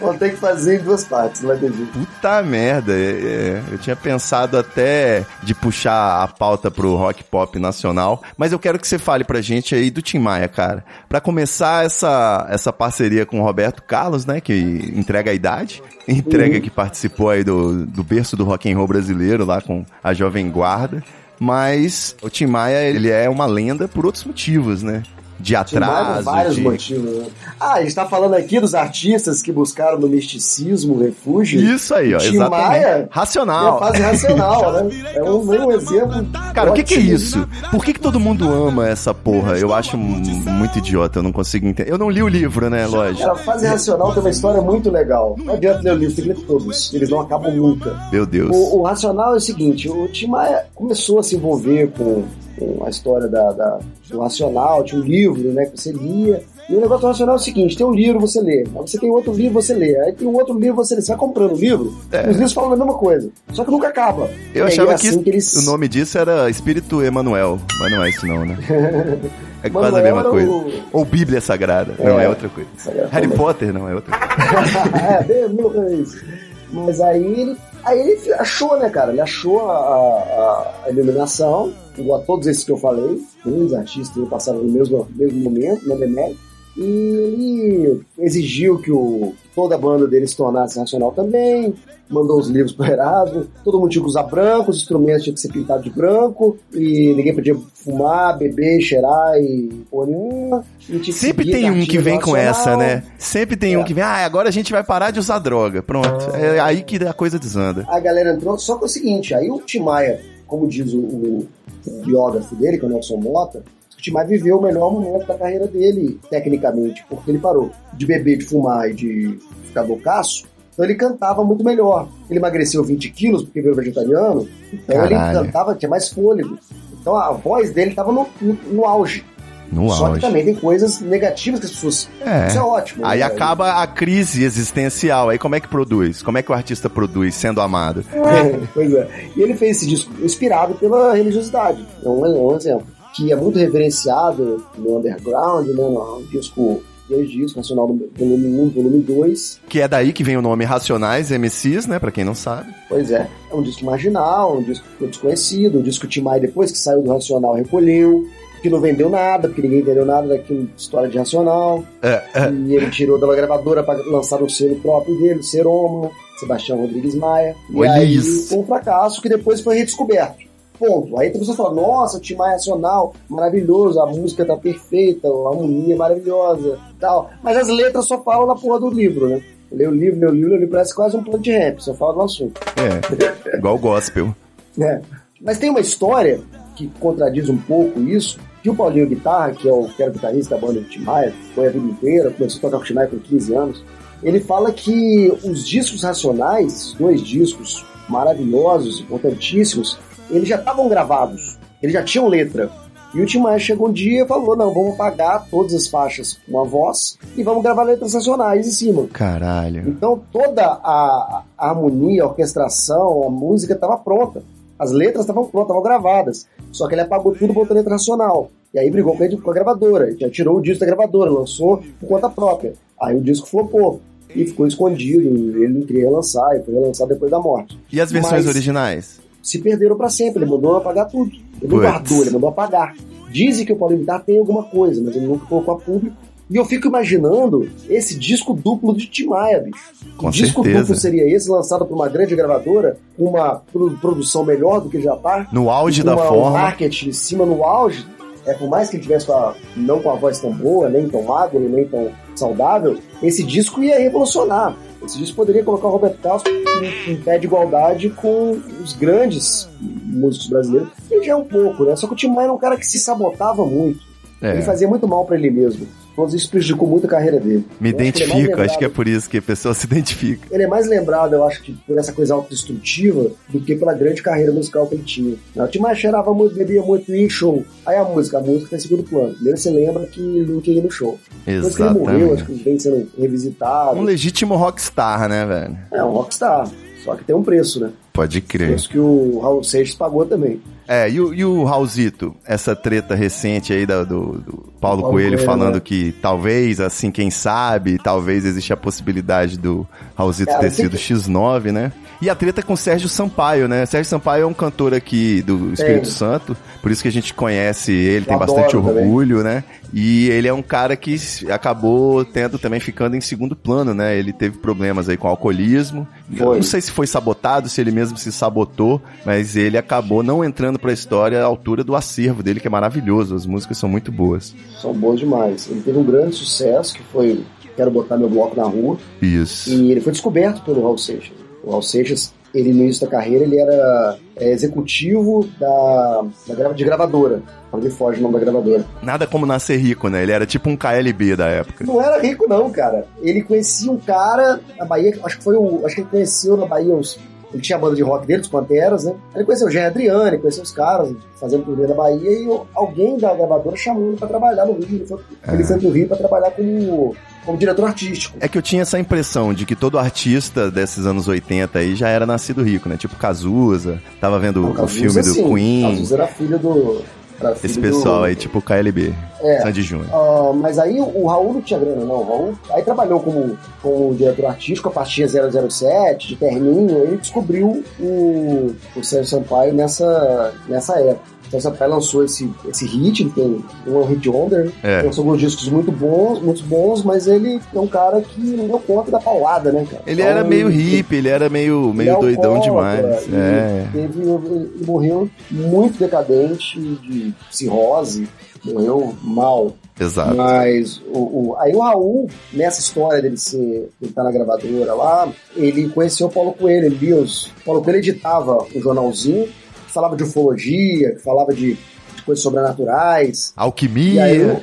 Vamos ter que fazer em duas partes, não vai ter jeito. Puta merda, é, é, eu tinha pensado até de puxar a pauta pro rock pop nacional, mas eu quero que você fale pra gente aí do Tim Maia, cara. Pra começar essa, essa parceria com o Roberto Carlos, né, que entrega a idade, entrega que participou aí do, do berço do rock and roll brasileiro lá com a Jovem Guarda, mas o Tim Maia, ele é uma lenda por outros motivos, né? De Tinha vários, atraso, vários de... motivos. Né? Ah, a gente tá falando aqui dos artistas que buscaram no misticismo refúgio. Isso aí, ó, Tim exatamente. Maia É Racional. a fase racional, né? É um, um exemplo. Cara, o que, que é isso? Por que, que todo mundo ama essa porra? Eu acho muito idiota, eu não consigo entender. Eu não li o livro, né, lógico. Cara, a fase racional tem uma história muito legal. Não adianta ler o livro, tem que ler todos. Eles não acabam nunca. Meu Deus. O, o racional é o seguinte: o Tim Maia começou a se envolver com, com a história da, da- do racional, tinha um livro né, que você lia. E o negócio do racional é o seguinte: tem um livro, você lê. Aí você tem outro livro, você lê. Aí tem um outro livro, você lê. Você vai comprando o livro, É. os livros falam a mesma coisa. Só que nunca acaba. Eu achava é que, assim que eles... o nome disso era Espírito Emanuel, mas não é isso não, né? É quase a Manuel mesma coisa. o- Ou Bíblia Sagrada, É. não é outra coisa. Harry também. Potter não é outra coisa. é, bem, coisa isso. Mas aí ele, aí ele achou, né, cara? Ele achou a, a, a iluminação, igual a todos esses que eu falei, dois artistas passaram no mesmo, mesmo momento, na Demé, e ele exigiu que o, toda a banda dele se tornasse nacional também, mandou os livros pro Erasmo, todo mundo tinha que usar branco, os instrumentos tinham que ser pintados de branco, e ninguém podia fumar, beber, cheirar e porra nenhuma. e Sempre tem um que vem com essa, né? Sempre tem um É. que vem, ah, agora a gente vai parar de usar droga. Pronto. É aí que a coisa desanda. a galera entrou, só que é o seguinte, aí o Tim Maia, como diz o, o- o biógrafo dele, que é o Nelson Mota, o Tim Maia viveu o melhor momento da carreira dele, tecnicamente, porque ele parou de beber, de fumar e de ficar loucaço, então ele cantava muito melhor. Ele emagreceu 20 quilos porque virou vegetariano, então Caralho. ele cantava, tinha mais fôlego. Então a voz dele estava no, no- no auge. No Só que auge. também tem coisas negativas que as pessoas... É. Isso é ótimo. Aí né? acaba a crise existencial. Aí como é que produz? Como é que o artista produz sendo amado? É, pois é. E ele fez esse disco inspirado pela religiosidade. É um, é um exemplo. Que é muito reverenciado no underground, né? No disco, dois discos, Nacional Volume 1, Volume 2. Que é daí que vem o nome Racionais MCs, né? Pra quem não sabe. Pois é. É um disco marginal, um disco desconhecido, um disco que o Tim Maia, depois que saiu do Racional, recolheu. Que não vendeu nada, porque ninguém entendeu nada daquilo, história de Racional. É, é. E ele tirou da gravadora para lançar o selo próprio dele, Seroma, Sebastião Rodrigues Maia. E Olha aí isso. foi um fracasso que depois foi redescoberto. Ponto. Aí tem pessoas que falam, nossa, o Tim Maia Nacional, maravilhoso, a música tá perfeita, a harmonia é maravilhosa tal. Mas as letras só falam na porra do livro, né? Lê o livro, o livro, ele parece quase um plano de rap, só fala do assunto. É. Igual o gospel. né? Mas tem uma história que contradiz um pouco isso, que o Paulinho Guitarra, que, é o, que era o guitarrista da banda do Tim Maia, foi a vida inteira, começou a tocar com o Tim Maia com 15 anos, ele fala que os discos racionais, dois discos maravilhosos, importantíssimos, eles já estavam gravados, eles já tinham letra. E o Tim Maia chegou um dia e falou: não, vamos pagar todas as faixas com a voz e vamos gravar letras nacionais em cima. Caralho. Então toda a, a harmonia, a orquestração, a música estava pronta. As letras estavam prontas, estavam gravadas. Só que ele apagou tudo, botou letra nacional. E aí brigou com a, com a gravadora. Já tirou o disco da gravadora, lançou por conta própria. Aí o disco flopou. E ficou escondido. Ele não queria lançar, e foi lançado depois da morte. E as versões Mas originais? Se perderam pra sempre. Ele mandou apagar tudo. Ele não guardou, ele mandou apagar. Dizem que o Paulo Vittar tem alguma coisa, mas ele nunca colocou a público. E eu fico imaginando esse disco duplo de Tim Maia, bicho. Com o disco certeza. duplo seria esse, lançado por uma grande gravadora, com uma pro- produção melhor do que já tá. No auge com da uma- um forma. marketing em cima no auge. É, por mais que ele tivesse com a- não com a voz tão boa, nem tão magro, nem tão saudável, esse disco ia revolucionar. Esse disco poderia colocar o Roberto Carlos em, em pé de igualdade com os grandes músicos brasileiros. Ele já é um pouco, né? Só que o Tim Maia era um cara que se sabotava muito. É. Ele fazia muito mal pra ele mesmo. Todos isso prejudicou muito a carreira dele. Me Eu acho que é identifico, acho que é por isso que a pessoa se identifica. ele é mais lembrado, eu acho, que por essa coisa autodestrutiva do que pela grande carreira musical que ele tinha. O Tim cheirava muito, bebia muito e ia em show. Aí a música, a música tá em segundo plano. Primeiro você lembra que ele não ir no show. Depois que ele morreu, acho Exatamente. que vem sendo revisitado. Um legítimo rockstar, né, velho? É um rockstar. Só que tem um preço, né? Pode crer. Preço que o Raul Seixas pagou também. É, e o, e o Raulzito, essa treta recente aí da- do, do Paulo, Paulo Coelho, Coelho, falando né? que talvez, assim, quem sabe, talvez existe a possibilidade do Raulzito Cara, ter tem sido X9, né? E a treta com o Sérgio Sampaio, né? Sérgio Sampaio é um cantor aqui do Espírito Santo, por isso que a gente conhece ele, tem Eu bastante adoro também. orgulho, né? E ele é um cara que acabou tendo também ficando em segundo plano, né? Ele teve problemas aí com alcoolismo. Foi. não sei se foi sabotado, se ele mesmo se sabotou, mas ele acabou não entrando pra história à altura do acervo dele, que é maravilhoso. As músicas são muito boas. São bons demais. Ele teve um grande sucesso, que foi Quero Botar Meu Bloco na Rua. Isso. E ele foi descoberto pelo Raul Seixas. O Raul Seixas, ele no início da carreira, ele era é, executivo da, da grava- de gravadora. Agora me foge o nome da gravadora. Nada como nascer rico, né? Ele era tipo um KLB da época. Não era rico não, cara. Ele conhecia um cara na Bahia, acho que foi o. Acho que ele conheceu na Bahia os. Ele tinha a banda de rock dele, os Panteras, né? Ele conheceu o Jean Adriane, conheceu os caras fazendo turnê na Bahia e alguém da gravadora chamou ele pra trabalhar no Rio. Ele foi, ele foi pro Rio pra trabalhar como, como diretor artístico. É que eu tinha essa impressão de que todo artista desses anos 80 aí já era nascido rico, né? Tipo Cazuza, tava vendo o Cazuza, filme do sim. Queen, Cazuza era filho do. era filho esse pessoal do- aí, tipo KLB, É. Sandy Júnior. Ah, mas aí o, Raul não tinha grana, não. O Raul aí trabalhou como, como diretor artístico, a pastinha 007, de terninho, aí descobriu o, o Sérgio Sampaio nessa, nessa época. O Sérgio Sampaio lançou esse, esse hit, ele tem um hit wonder, né? É. lançou alguns discos muito bons, muito bons, mas ele é um cara que não deu conta da paulada, né, cara? Ele Então, era meio hippie, ele era meio, ele meio é doidão demais. É. Teve, ele morreu muito decadente, de cirrose, morreu mal. Exato. Mas o, o- aí o Raul, nessa história dele ser ele tá na gravadora lá, ele conheceu o Paulo Coelho, ele. O Paulo Coelho editava um jornalzinho que falava de ufologia, que falava de, coisas sobrenaturais. Alquimia. Aí, o-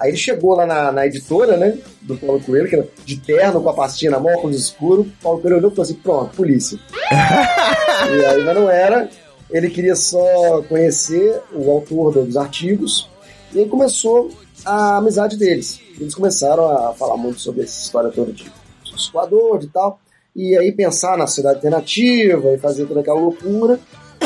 aí ele chegou lá na, na editora, né? Do Paulo Coelho, que era de terno com a pastinha na mão, óculos escuro. O Paulo Coelho olhou e falou assim: pronto, polícia. e aí, mas não era. Ele queria só conhecer o autor dos artigos. E aí começou a amizade deles. Eles começaram a falar muito sobre essa história toda de suador e tal. E aí pensar na cidade alternativa e fazer toda aquela loucura.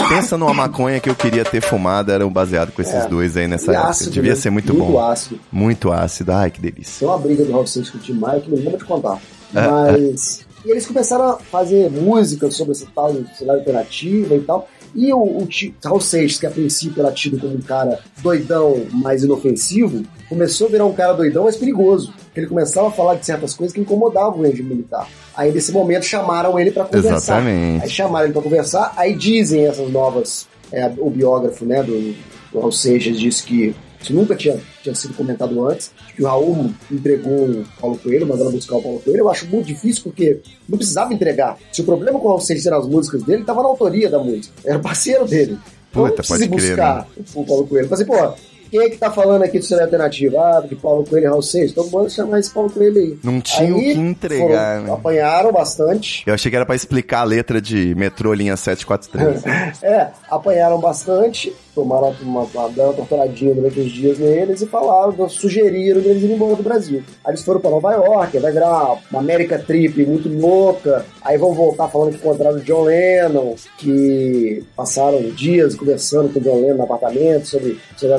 Pensa numa maconha que eu queria ter fumado, era um baseado com esses É. dois aí nessa época. ácido, Devia né? ser muito, Muito bom. ácido. Muito ácido. Ai, que delícia. Tem uma briga do Raul Seixas com o Tim Maia que não lembro de contar. É, Mas. E eles começaram a fazer música sobre essa tal de cidade alternativa e tal. E o, o Raul Seixas, que a princípio era tido como um cara doidão, mais inofensivo, começou a virar um cara doidão, mas perigoso. Porque ele começava a falar de certas coisas que incomodavam o regime militar. Aí, nesse momento, chamaram ele para conversar. Exatamente. Aí chamaram ele para conversar, aí dizem essas novas. é, o biógrafo né, do, do Raul Seixas disse que isso nunca tinha, tinha sido comentado antes, que o Raul entregou o Paulo Coelho, mandaram buscar o Paulo Coelho. Eu acho muito difícil porque não precisava entregar. Se o problema com o Raul Seixas eram as músicas dele, estava na autoria da música. Era o parceiro dele. Puta, não precisa crer, buscar o Paulo Coelho. Falei, pô, quem é que tá falando aqui do cenário alternativo? Ah, de Paulo Coelho e Raul Seixas. Então bora chamar esse Paulo Coelho aí. Não tinha o que entregar, foram- né? Apanharam bastante. Eu achei que era pra explicar a letra de metrô linha 743. É, apanharam bastante, tomaram uma, uma, uma torturadinha durante os dias neles e falaram, sugeriram eles irem embora do Brasil. Aí eles foram pra Nova York, vai virar uma, uma América Trip muito louca. Aí vão voltar falando que encontraram o John Lennon, que passaram dias conversando com o John Lennon no apartamento sobre, sobre a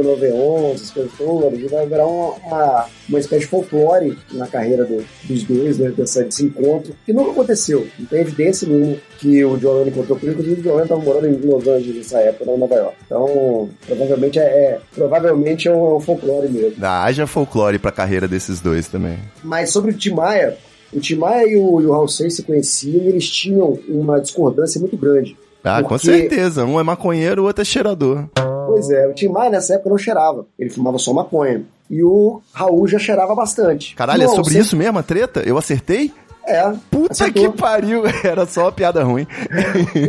alternativa no V11, essas coisas todas. E vai virar uma, uma, uma espécie de folclore na carreira do- dos dois, né, dessa, desse encontro, que nunca aconteceu. Não tem evidência nenhuma que o John Lennon encontrou com ele, inclusive o John Lennon estava morando em Los Angeles nessa época, não em Nova York. Então, provavelmente é, é- provavelmente é um, é um folclore mesmo. Da haja folclore pra carreira desses dois também. Mas sobre o Tim Maia, o Tim Maia e o, e o Raul Seixas se conheciam e eles tinham uma discordância muito grande. Ah, com Porque- certeza. Um é maconheiro, o outro é cheirador. Pois é, o Tim Maia nessa época não cheirava, ele fumava só maconha. E o Raul já cheirava bastante. Caralho, é Não, sobre você- isso mesmo a treta? Eu acertei? É. Puta acertou. que pariu, era só uma piada ruim.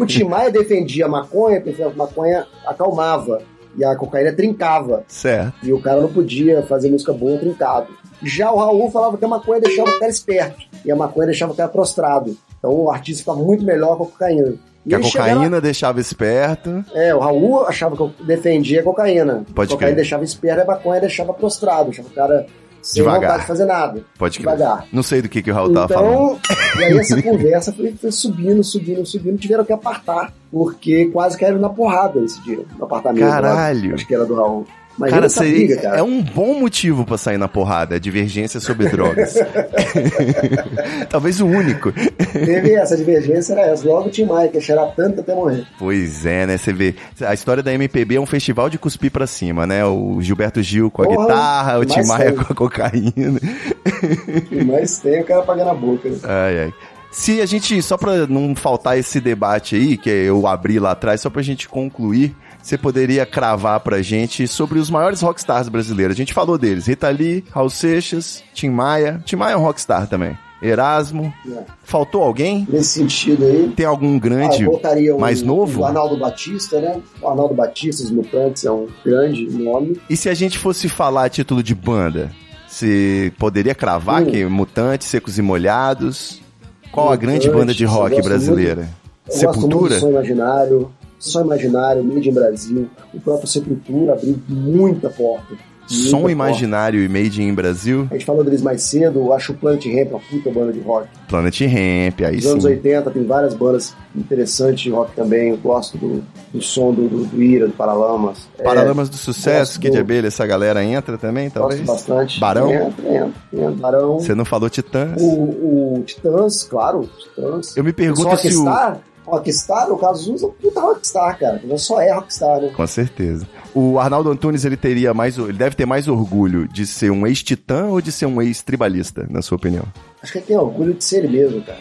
O Tim Maia defendia a maconha, porque a maconha acalmava e a cocaína trincava. Certo. E o cara não podia fazer música boa trincado. Já o Raul falava que a maconha deixava o cara esperto e a maconha deixava o cara prostrado. Então o artista ficava muito melhor com a cocaína. E Que a cocaína chegaram- deixava esperto. É, o Raul achava que eu defendia a cocaína. Pode a cocaína crer. deixava esperto e a maconha deixava prostrado. Deixava o cara sem Devagar. vontade de fazer nada. Pode crer. Devagar. Não sei do que, que o Raul tava falando. Então, e aí essa conversa foi, foi subindo, subindo, subindo, tiveram que apartar, porque quase caíram na porrada esse dia, no apartamento. lá, Caralho. acho que era do Raul. Mas Cara, seria- briga, cara. é um bom motivo pra sair na porrada, a divergência sobre drogas. Talvez o único. Teve essa divergência, era essa. Logo o Tim Maia, cheirar tanto até morrer. Pois é, né? Você vê. A história da MPB é um festival de cuspir pra cima, né? O Gilberto Gil com a Porra, guitarra, o Tim Maia com a cocaína. Mas tem o cara pagando a boca. né? Ai, ai. Se a gente, só pra não faltar esse debate aí, que eu abri lá atrás, só pra gente concluir, você poderia cravar pra gente sobre os maiores rockstars brasileiros. A gente falou deles, Rita Lee, Raul Seixas, Tim Maia. Tim Maia é um rockstar também. Erasmo. É. Faltou alguém? Nesse sentido aí. Tem algum grande Ah, o, mais novo? O Arnaldo Batista, né? O Arnaldo Batista, os Mutantes, é um grande nome. E se a gente fosse falar a título de banda? Você poderia cravar Hum. que Mutantes, Secos e Molhados? Qual a Mutantes, grande banda de rock brasileira? Muito Sepultura? do Som Imaginário, Som Imaginário, Made in Brasil, o próprio Sepultura abriu muita porta. muita Som porta. Imaginário e Made in Brasil? A gente falou deles mais cedo, eu acho o Planet Ramp uma puta banda de rock. Planet Ramp, aí Nos anos sim. 80 tem várias bandas interessantes de rock também. Eu gosto do, do som do, do, do Ira, do Paralamas. É, Paralamas do Sucesso, Kid do- Abelha, essa galera entra também, talvez? gosto bastante. Barão? Entra, entra, entra. Barão. Você não falou Titãs? O, o Titãs, claro, Titãs. Eu me pergunto Só se o... Rockstar, Rockstar, no caso, usa puta Rockstar, cara. Não só é Rockstar, né? Com certeza. O Arnaldo Antunes, ele teria mais... Ele deve ter mais orgulho de ser um ex-titã ou de ser um ex-tribalista, na sua opinião? Acho que ele tem orgulho de ser ele mesmo, cara.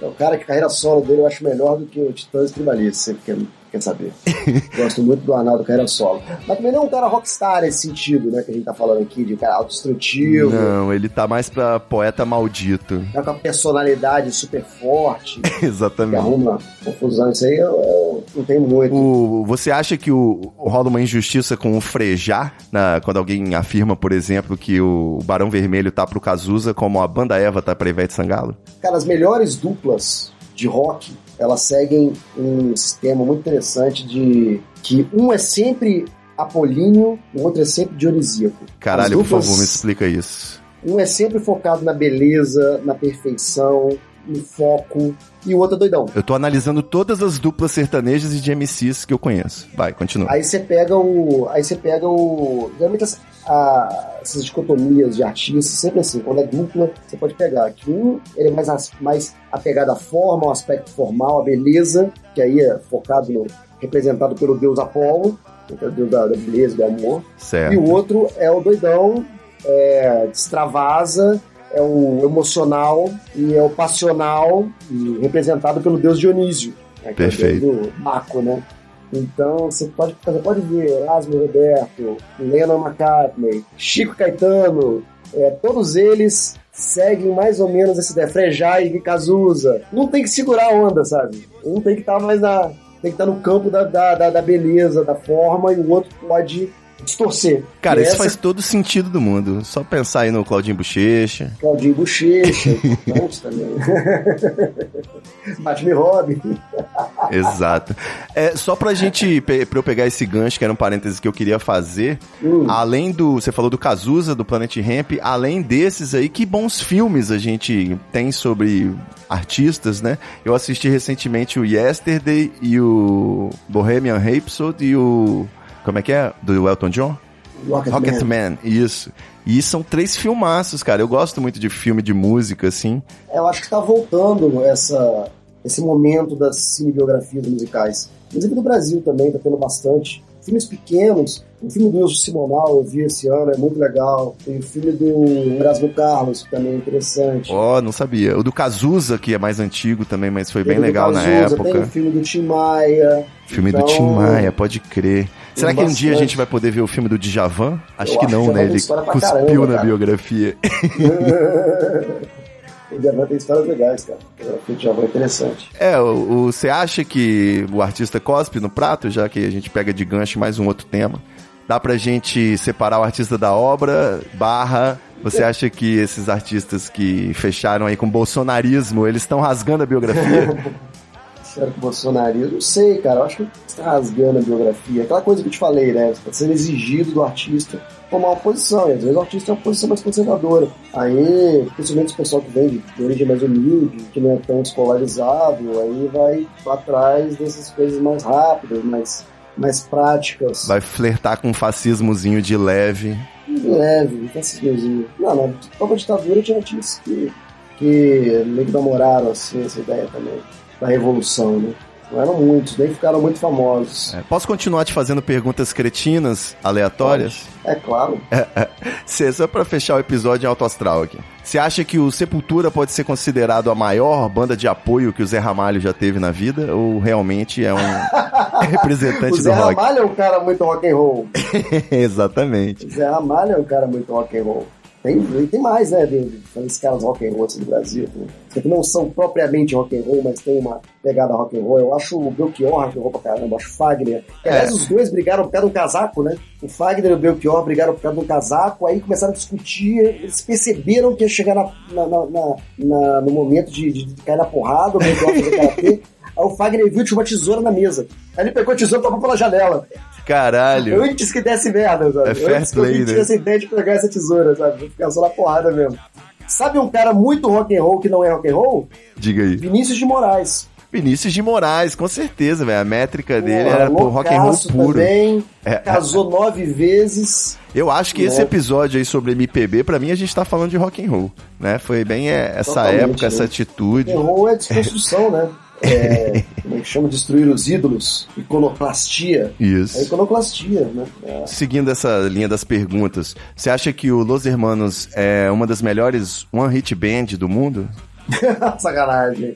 É o cara que a carreira solo dele eu acho melhor do que o Titãs Tribalista, sempre quer, saber. Gosto muito do Arnaldo carreira solo. Mas também não é um cara rockstar nesse sentido, né? Que a gente tá falando aqui, de cara autodestrutivo. Não, ele tá mais pra poeta maldito. Tá com a personalidade super forte, Exatamente. arruma confusão. Isso aí eu, eu não tenho muito. O, você acha que o, rola uma injustiça com o frejar, na- quando alguém afirma, por exemplo, que o Barão Vermelho tá pro Cazuza como a Banda Eva tá pra Ivete Sangalo? Cara, as melhores duplas de rock, elas seguem um sistema muito interessante de que um é sempre apolíneo, o outro é sempre dionisíaco. Caralho, As por duplas- favor, me explica isso. Um é sempre focado na beleza, na perfeição, no foco, e o outro é doidão. Eu tô analisando todas as duplas sertanejas e de MCs que eu conheço. Vai, continua. Aí você pega o. Aí você pega o. Geralmente a- essas dicotomias de artistas, sempre assim, quando é dupla, você pode pegar que um ele é mais, mais apegado à forma, ao aspecto formal, à beleza, que aí é focado no. representado pelo deus Apolo, que é o deus da, da beleza, do amor. E Certo. o outro é o doidão, é, extravasa, é o emocional e é o passional, e representado pelo deus Dionísio. né, que é o Perfeito. deus do Baco, né? Então você pode, você pode ver Erasmo Roberto, Lennon McCartney, Chico Caetano, é, todos eles seguem mais ou menos esse ideia. Frejai e Cazuza. Não tem que segurar a onda, sabe? Um tem que estar mais na. Tem que estar no campo da, da, da- da beleza, da forma, e o outro pode distorcer. Cara, E isso essa- faz todo sentido do mundo. Só pensar aí no Claudinho Bochecha. Claudinho Bochecha, também. Batman Robin. Exato. É, só pra gente, pra eu pegar esse gancho, que era um parêntese que eu queria fazer, Hum. além do, você falou do Cazuza, do Planet Ramp, além desses aí, que bons filmes a gente tem sobre artistas, né? Eu assisti recentemente o Yesterday e o Bohemian Rhapsody e o, como é que é? Do Elton John? Rocketman. Rocketman, isso. E são três filmaços, cara. Eu gosto muito de filme de música, assim. Eu acho que está voltando essa, esse momento das cinebiografias musicais. Inclusive no Brasil também, está tendo bastante. Filmes pequenos. O filme do Wilson Simonal eu vi esse ano, é muito legal. Tem o filme do Erasmo Carlos, que também é interessante. Ó, não sabia. O do Cazuza, que é mais antigo também, mas foi bem Tem do legal na Cazuza, Tem o época. filme do Tim Maia. Filme do Então, Tim Maia, pode crer. Será que um dia a bastante. gente vai poder ver o filme do Djavan? Acho Eu que não, né? Ele cuspiu caramba, na cara. biografia. O Diamante tem histórias legais, cara. O Diamante é interessante. É, você acha que o artista cospe no prato, já que a gente pega de gancho mais um outro tema? Dá pra gente separar o artista da obra, barra... Você acha que esses artistas que fecharam aí com bolsonarismo, eles estão rasgando a biografia? Sério que bolsonarismo? Não sei, cara. Eu acho que está rasgando a biografia. Aquela coisa que eu te falei, né? Está sendo exigido do artista tomar uma posição. E às vezes o artista é uma posição mais conservadora. Aí, principalmente o pessoal que vem de, de origem mais humilde, que não é tão escolarizado, aí vai atrás dessas coisas mais rápidas, mais, mais práticas. Vai flertar com um fascismozinho de leve. Leve, não tem esses meuzinhos. Não, na própria ditadura tinha artistas que, que meio que namoraram assim, essa ideia também da revolução, né? Não eram muitos, nem ficaram muito famosos. É, Posso continuar te fazendo perguntas cretinas, aleatórias? É claro. Cê, só pra fechar o episódio em alto astral aqui. Você acha que o Sepultura pode ser considerado a maior banda de apoio que o Zé Ramalho já teve na vida? Ou realmente é um representante O do Zé rock? Ramalho é um cara muito rock and roll. Exatamente. O Zé Ramalho é um cara muito rock and roll. Tem, e tem mais, né, de, de esses caras rock and roll do Brasil. né? Que não são propriamente rock and roll, mas tem uma pegada rock and roll. Eu acho o Belchior rock and roll pra caramba, eu acho o Fagner. Aliás, os dois brigaram por causa de um casaco, né? O Fagner e o Belchior brigaram por causa de um casaco, aí começaram a discutir, eles perceberam que ia chegar na- na- na- na- no momento de, de- de cair na porrada, o Belchior fazer karatê. Aí o Fagner viu tinha uma tesoura na mesa. Aí ele pegou a tesoura e topou pela janela. Caralho. Antes que desse merda, sabe? É fair Antes que play, alguém né? essa ideia de pegar essa tesoura, sabe? Ficar só na porrada mesmo. Sabe um cara muito rock and roll que não é rock and roll? Diga aí. Vinícius de Moraes. Vinícius de Moraes, com certeza, velho. A métrica dele Porra, era por rock and roll puro. Também, É. casou nove vezes. Eu acho que esse É. episódio aí sobre MPB, pra mim, a gente tá falando de rock and roll, né? Foi bem é, essa época, né? essa atitude. Rock and roll é desconstrução, né? É, como é que chama? Destruir os ídolos. Iconoclastia. Isso. É iconoclastia, né? É. Seguindo essa linha das perguntas, você acha que o Los Hermanos é uma das melhores one hit band do mundo? Sacanagem.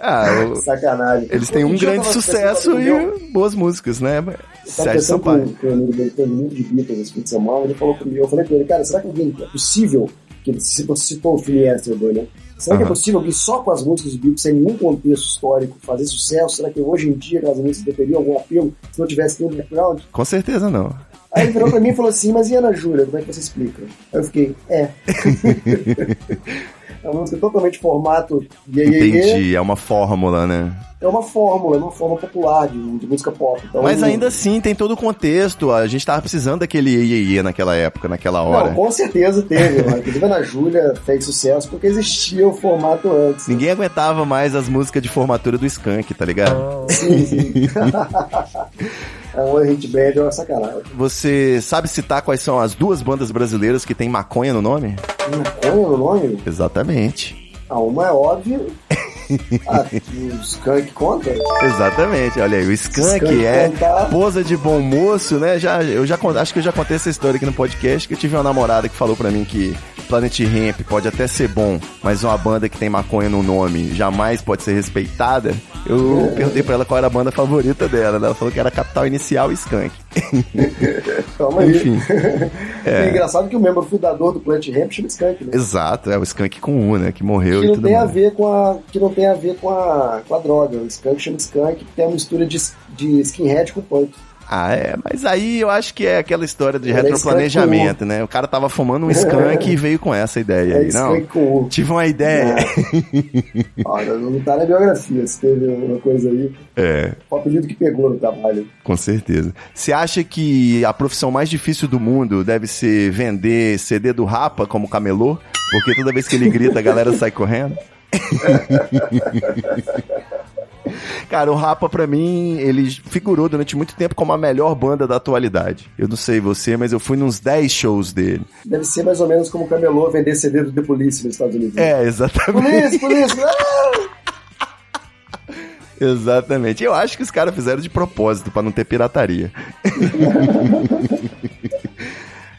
Ah, o- Sacanagem. eles têm um grande sucesso o meu- e boas músicas, né? Sérgio conversando com, Sampaio. com um amigo tem muito de Beatles esse fim de semana, ele falou comigo, eu falei com ele, cara, será que alguém, é possível, que ele citou, citou o Philly Yesterday, né? Será que é possível alguém só com as músicas dos Beatles, sem nenhum contexto histórico, fazer sucesso? Será que hoje em dia aquelas músicas teriam algum apelo se não tivesse nenhum background? Com certeza não. Aí ele virou pra mim e falou assim, mas e Ana Júlia, como é que você explica? Aí eu fiquei, é. é uma música totalmente formato iê. Entendi, é uma fórmula, né? É uma fórmula, é uma forma popular de, de música pop. Então, Mas ainda assim tem todo o contexto. A gente tava precisando daquele iê, iê, iê naquela época, naquela hora. Não, com certeza teve. né? Inclusive a Ana Júlia fez sucesso porque existia o formato antes. Ninguém aguentava mais as músicas de formatura do Skank, tá ligado? Sim, sim. é uma hit band, é uma sacanagem. Você sabe citar quais são as duas bandas brasileiras que tem maconha no nome? Maconha no nome? Exatamente. Ah, uma é óbvia. Ah, o Skunk conta? Exatamente, olha aí, o Skank Skank é contar. posa de bom moço, né? Já, eu já acho que eu já contei essa história aqui no podcast, que eu tive uma namorada que falou pra mim que Planet Ramp pode até ser bom, mas uma banda que tem maconha no nome jamais pode ser respeitada. Eu perguntei pra ela qual era a banda favorita dela, né? ela falou que era Capital Inicial e Skank. Calma aí. Enfim. É. engraçado que o membro fundador do Plant Ramp chama Skunk, né? Exato, é o Skank com U, né? Que morreu Que e não tudo tem a ver com a. Que não tem a ver com a, com a droga. O Skunk chama Skunk, que tem a mistura de, de skinhead com punk. Ah, é, mas aí eu acho que é aquela história de Era retroplanejamento, né? O cara tava fumando um skunk e veio com essa ideia É aí, não? skunk com. Tive uma ideia. Olha, não tá na biografia, se teve uma coisa aí. É, O apelido que pegou no trabalho. com certeza. Você acha que a profissão mais difícil do mundo deve ser vender CD do Rapa como camelô? Porque toda vez que ele grita, a galera sai correndo? Cara, o Rapa, pra mim, ele figurou durante muito tempo como a melhor banda da atualidade. Eu não sei você, mas eu fui nos 10 shows dele. Deve ser mais ou menos como o camelô vender CD do The Police nos Estados Unidos. É, exatamente. Polícia, polícia! Ah! Exatamente. Eu acho que os caras fizeram de propósito pra não ter pirataria.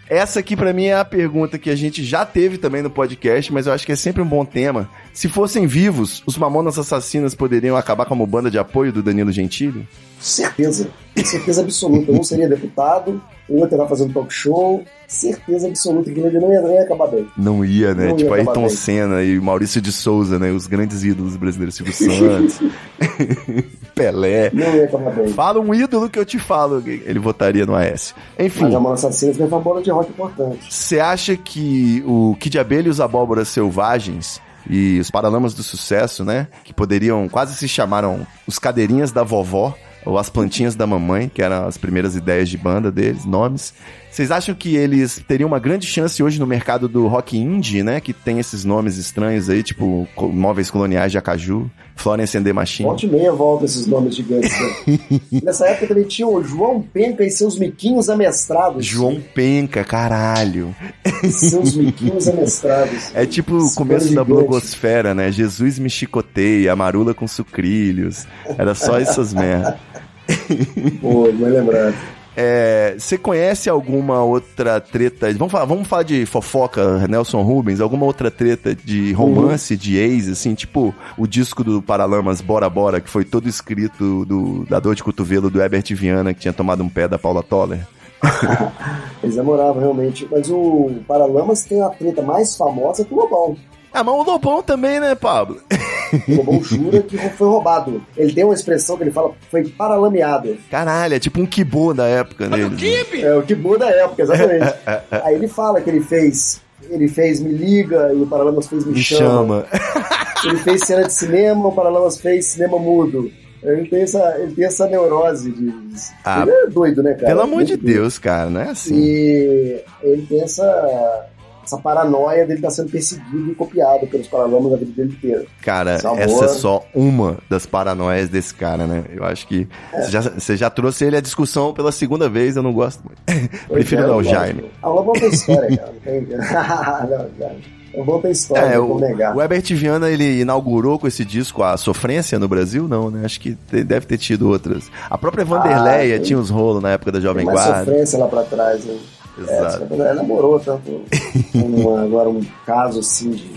Essa aqui pra mim é a pergunta que a gente já teve também no podcast, mas eu acho que é sempre um bom tema. Se fossem vivos, os Mamonas Assassinas poderiam acabar como banda de apoio do Danilo Gentili? Certeza. Certeza absoluta. Um seria deputado, o outro ia lá fazendo talk show. Certeza absoluta que ele não ia, não ia acabar bem. Não ia, né? Não ia tipo acabar Ayrton bem. Senna e Maurício de Souza, né? Os grandes ídolos brasileiros, Silvio Santos, Pelé. Não ia acabar bem. Fala um ídolo que eu te falo, ele votaria no AS. Enfim, Mas a Assassina foi uma bola de rock importante. Você acha que o Kid Abelha e os Abóboras Selvagens e os Paralamas do Sucesso, né? Que poderiam, quase se chamaram os Cadeirinhas da Vovó, ou as Plantinhas da Mamãe, que eram as primeiras ideias de banda deles, nomes. Vocês acham que eles teriam uma grande chance hoje no mercado do rock indie, né? Que tem esses nomes estranhos aí, tipo Móveis Coloniais de Acaju, Florence and the Machine. Volta e meia volta esses nomes gigantes. Né? Nessa época também tinha o João Penca e seus miquinhos amestrados. João Penca, caralho. Seus miquinhos amestrados. É tipo o começo cara da gigante. blogosfera, né? Jesus me chicoteia, Marula com sucrilhos. Era só essas merda. Pô, não é lembrado. É, Você conhece alguma outra treta? Vamos falar, vamos falar de fofoca, Nelson Rubens? Alguma outra treta de romance, de ex, assim? Tipo o disco do Paralamas Bora Bora, que foi todo escrito do, da dor de cotovelo do Herbert Viana, que tinha tomado um pé da Paula Toller. Eles namoravam realmente. Mas o Paralamas tem a treta mais famosa que o Lobão. Ah, mas o Lobão também, né, Pablo? O Lobão jura que foi roubado. Ele tem uma expressão que ele fala foi paralameado. Caralho, é tipo um Kibô da época dele. É o que muda a época, exatamente. Aí ele fala que ele fez. Ele fez Me Liga e o Paralamas fez Me, Me chama. chama. Ele fez cena de cinema, o Paralamas fez cinema mudo. Ele tem essa, ele tem essa neurose de. Ah, ele é doido, né, cara? Pelo amor de Muito doido. Deus, cara, não é assim. E ele tem essa, essa paranoia dele estar sendo perseguido e copiado pelos Paralamas a vida dele inteira. Cara, essa é só uma das paranoias desse cara, né? Eu acho que você, já, você já trouxe ele à discussão pela segunda vez, eu não gosto muito. Prefiro é, não, eu Jaime. Ah, o Lobão tem história, cara. Não cara. O Lobão tem história, É, não o, vou negar. o Herbert Viana, ele inaugurou com esse disco a sofrência no Brasil? Não, né? Acho que deve ter tido outras. A própria Vanderleia Ah, tinha uns rolos na época da Jovem Tem mais Guarda. sofrência lá pra trás, né? Exato. É, ela namorou tanto. um- agora um caso assim de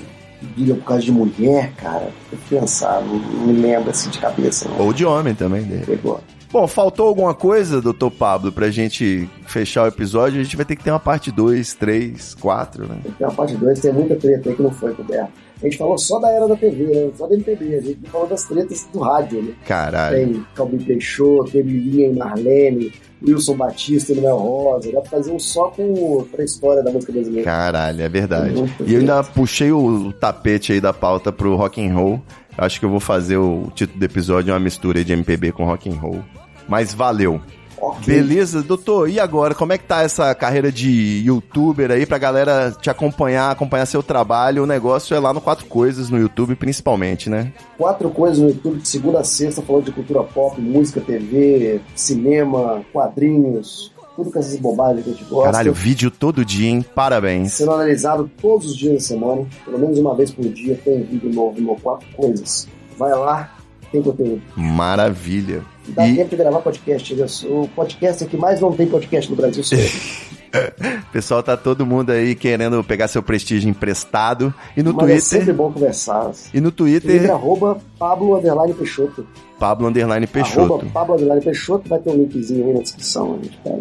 briga por causa de mulher, cara. Que pensar, não, me lembro assim de cabeça, não. Ou de homem também, dele. Pegou. Bom, faltou alguma coisa, doutor Pablo, pra gente fechar o episódio? A gente vai ter que ter uma parte 2, 3, 4, né? Tem uma parte 2, tem muita treta aí que não foi coberta. A gente falou só da era da TV, né? Só da MPB. A gente não falou das tretas do rádio, né? Caralho. Tem Calbi Peixoto, tem Lilinha e Marlene, Wilson Batista Noel Rosa. Dá pra fazer um só com a história da música brasileira. Caralho, é verdade. Muito E eu ainda puxei o, o tapete aí da pauta pro rock and roll. Acho que eu vou fazer o título do episódio uma mistura de MPB com rock and roll. Mas valeu. Ok. Beleza, doutor. E agora, como é que tá essa carreira de youtuber aí pra galera te acompanhar, acompanhar seu trabalho? O negócio é lá no Quatro Coisas, no YouTube principalmente, né? Quatro coisas no YouTube de segunda a sexta, falando de cultura pop, música, TV, cinema, quadrinhos, tudo com essas bobagens que a gente gosta. Caralho, vídeo todo dia, hein? Parabéns. Sendo analisado todos os dias da semana, pelo menos uma vez por dia, tem vídeo novo no Quatro Coisas. Vai lá, tem conteúdo. Maravilha. Dá E- tempo de gravar podcast. O podcast é que mais não tem podcast no Brasil. pessoal tá todo mundo aí querendo pegar seu prestígio emprestado. E no Mas é sempre Twitter. bom conversar. E no Twitter, Twitter, arroba Pablo Underline Peixoto. Pablo Underline Arroba Peixoto. Pablo Underline Peixoto, vai ter um linkzinho aí na descrição.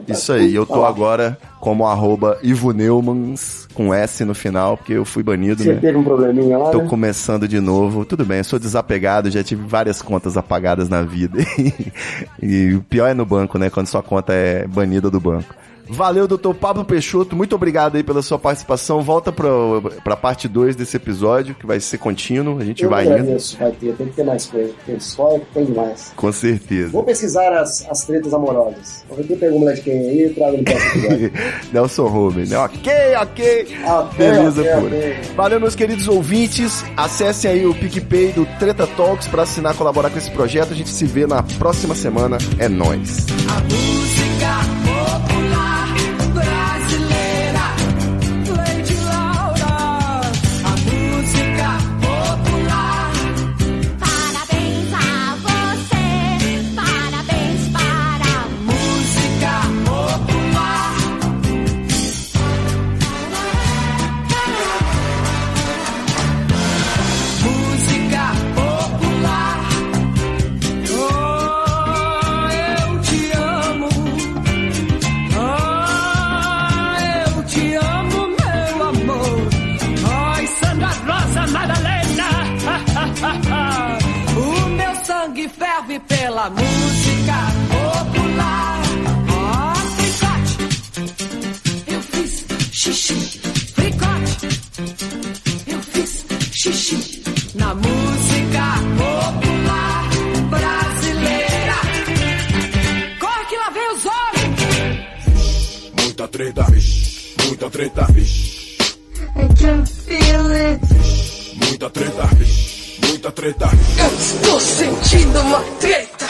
Isso aí, eu tô agora como arroba Ivo Neumans, com S no final, porque eu fui banido, Você né? teve um probleminha lá, Tô né? começando de novo. Tudo bem, eu sou desapegado, já tive várias contas apagadas na vida. e o pior é no banco, né? Quando sua conta é banida do banco. Valeu, doutor Pablo Peixoto. Muito obrigado aí pela sua participação. Volta pro, pra parte 2 desse episódio, que vai ser contínuo. A gente Eu vai indo. agradeço, vai ter, tem que ter mais coisa, porque só é que tem demais. Com certeza. Vou pesquisar as, as tretas amorosas. Alguém pega um moleque de quem aí e trago no próximo episódio. Nelson Rubens, né? Ok, ok. Beleza ok, pura. ok. Valeu, meus queridos ouvintes. Acessem aí o PicPay do Treta Talks pra assinar, colaborar com esse projeto. A gente se vê na próxima semana. É nóis. A música Muita treta, vixe. Muita treta, vixe. I can feel it. Muita treta. Muita treta. Eu estou sentindo uma treta.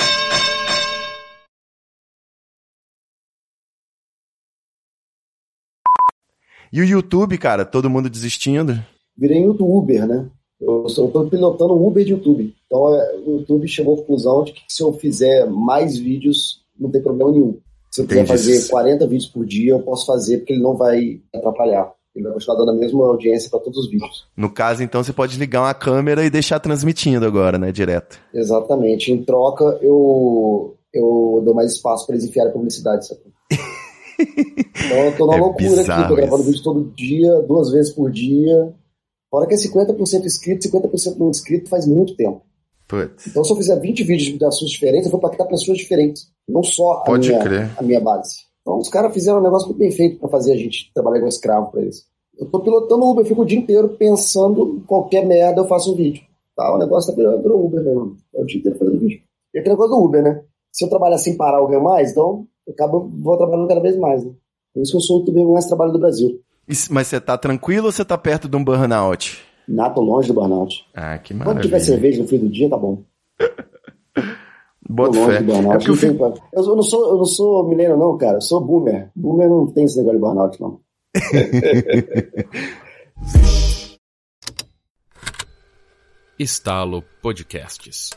E o YouTube, cara, todo mundo desistindo. Virei youtuber, né? Eu tô pilotando um Uber de YouTube. Então é, o YouTube chegou à conclusão de que se eu fizer mais vídeos, não tem problema nenhum. Se eu quiser fazer 40 vídeos por dia, eu posso fazer, porque ele não vai atrapalhar. Ele vai continuar dando a mesma audiência para todos os vídeos. No caso, então, você pode ligar uma câmera e deixar transmitindo agora, né? Direto. Exatamente. Em troca, eu, eu dou mais espaço para eles enfiarem publicidade. Sabe? Então eu tô numa É loucura aqui, tô gravando isso. vídeo todo dia, duas vezes por dia. Fora que é 50% inscrito, 50% não inscrito faz muito tempo. Putz. Então, se eu fizer 20 vídeos de assuntos diferentes, eu vou impactar pessoas diferentes. Não só a, minha, a minha base. Então, os caras fizeram um negócio muito bem feito para fazer a gente trabalhar igual escravo para eles. Eu tô pilotando Uber, eu fico o dia inteiro pensando em qualquer merda, eu faço um vídeo. Tá, o negócio tá virando, virou Uber mesmo. É o dia inteiro fazendo vídeo. E aquele negócio do Uber, né? Se eu trabalhar sem parar, eu ganho mais, então eu acabo, vou trabalhando cada vez mais, né? Por isso que eu sou o youtuber mais trabalho do Brasil. Mas você tá tranquilo ou você tá perto de um burnout? Nada longe do burnout. Ah, que Quando maravilha. tiver cerveja no fim do dia, tá bom. Bota Tô longe fé. do burnout. É eu não fico... eu, não sou, eu não sou milênio, não, cara. Eu sou boomer. Boomer não tem esse negócio de burnout, não. Estalo Podcasts.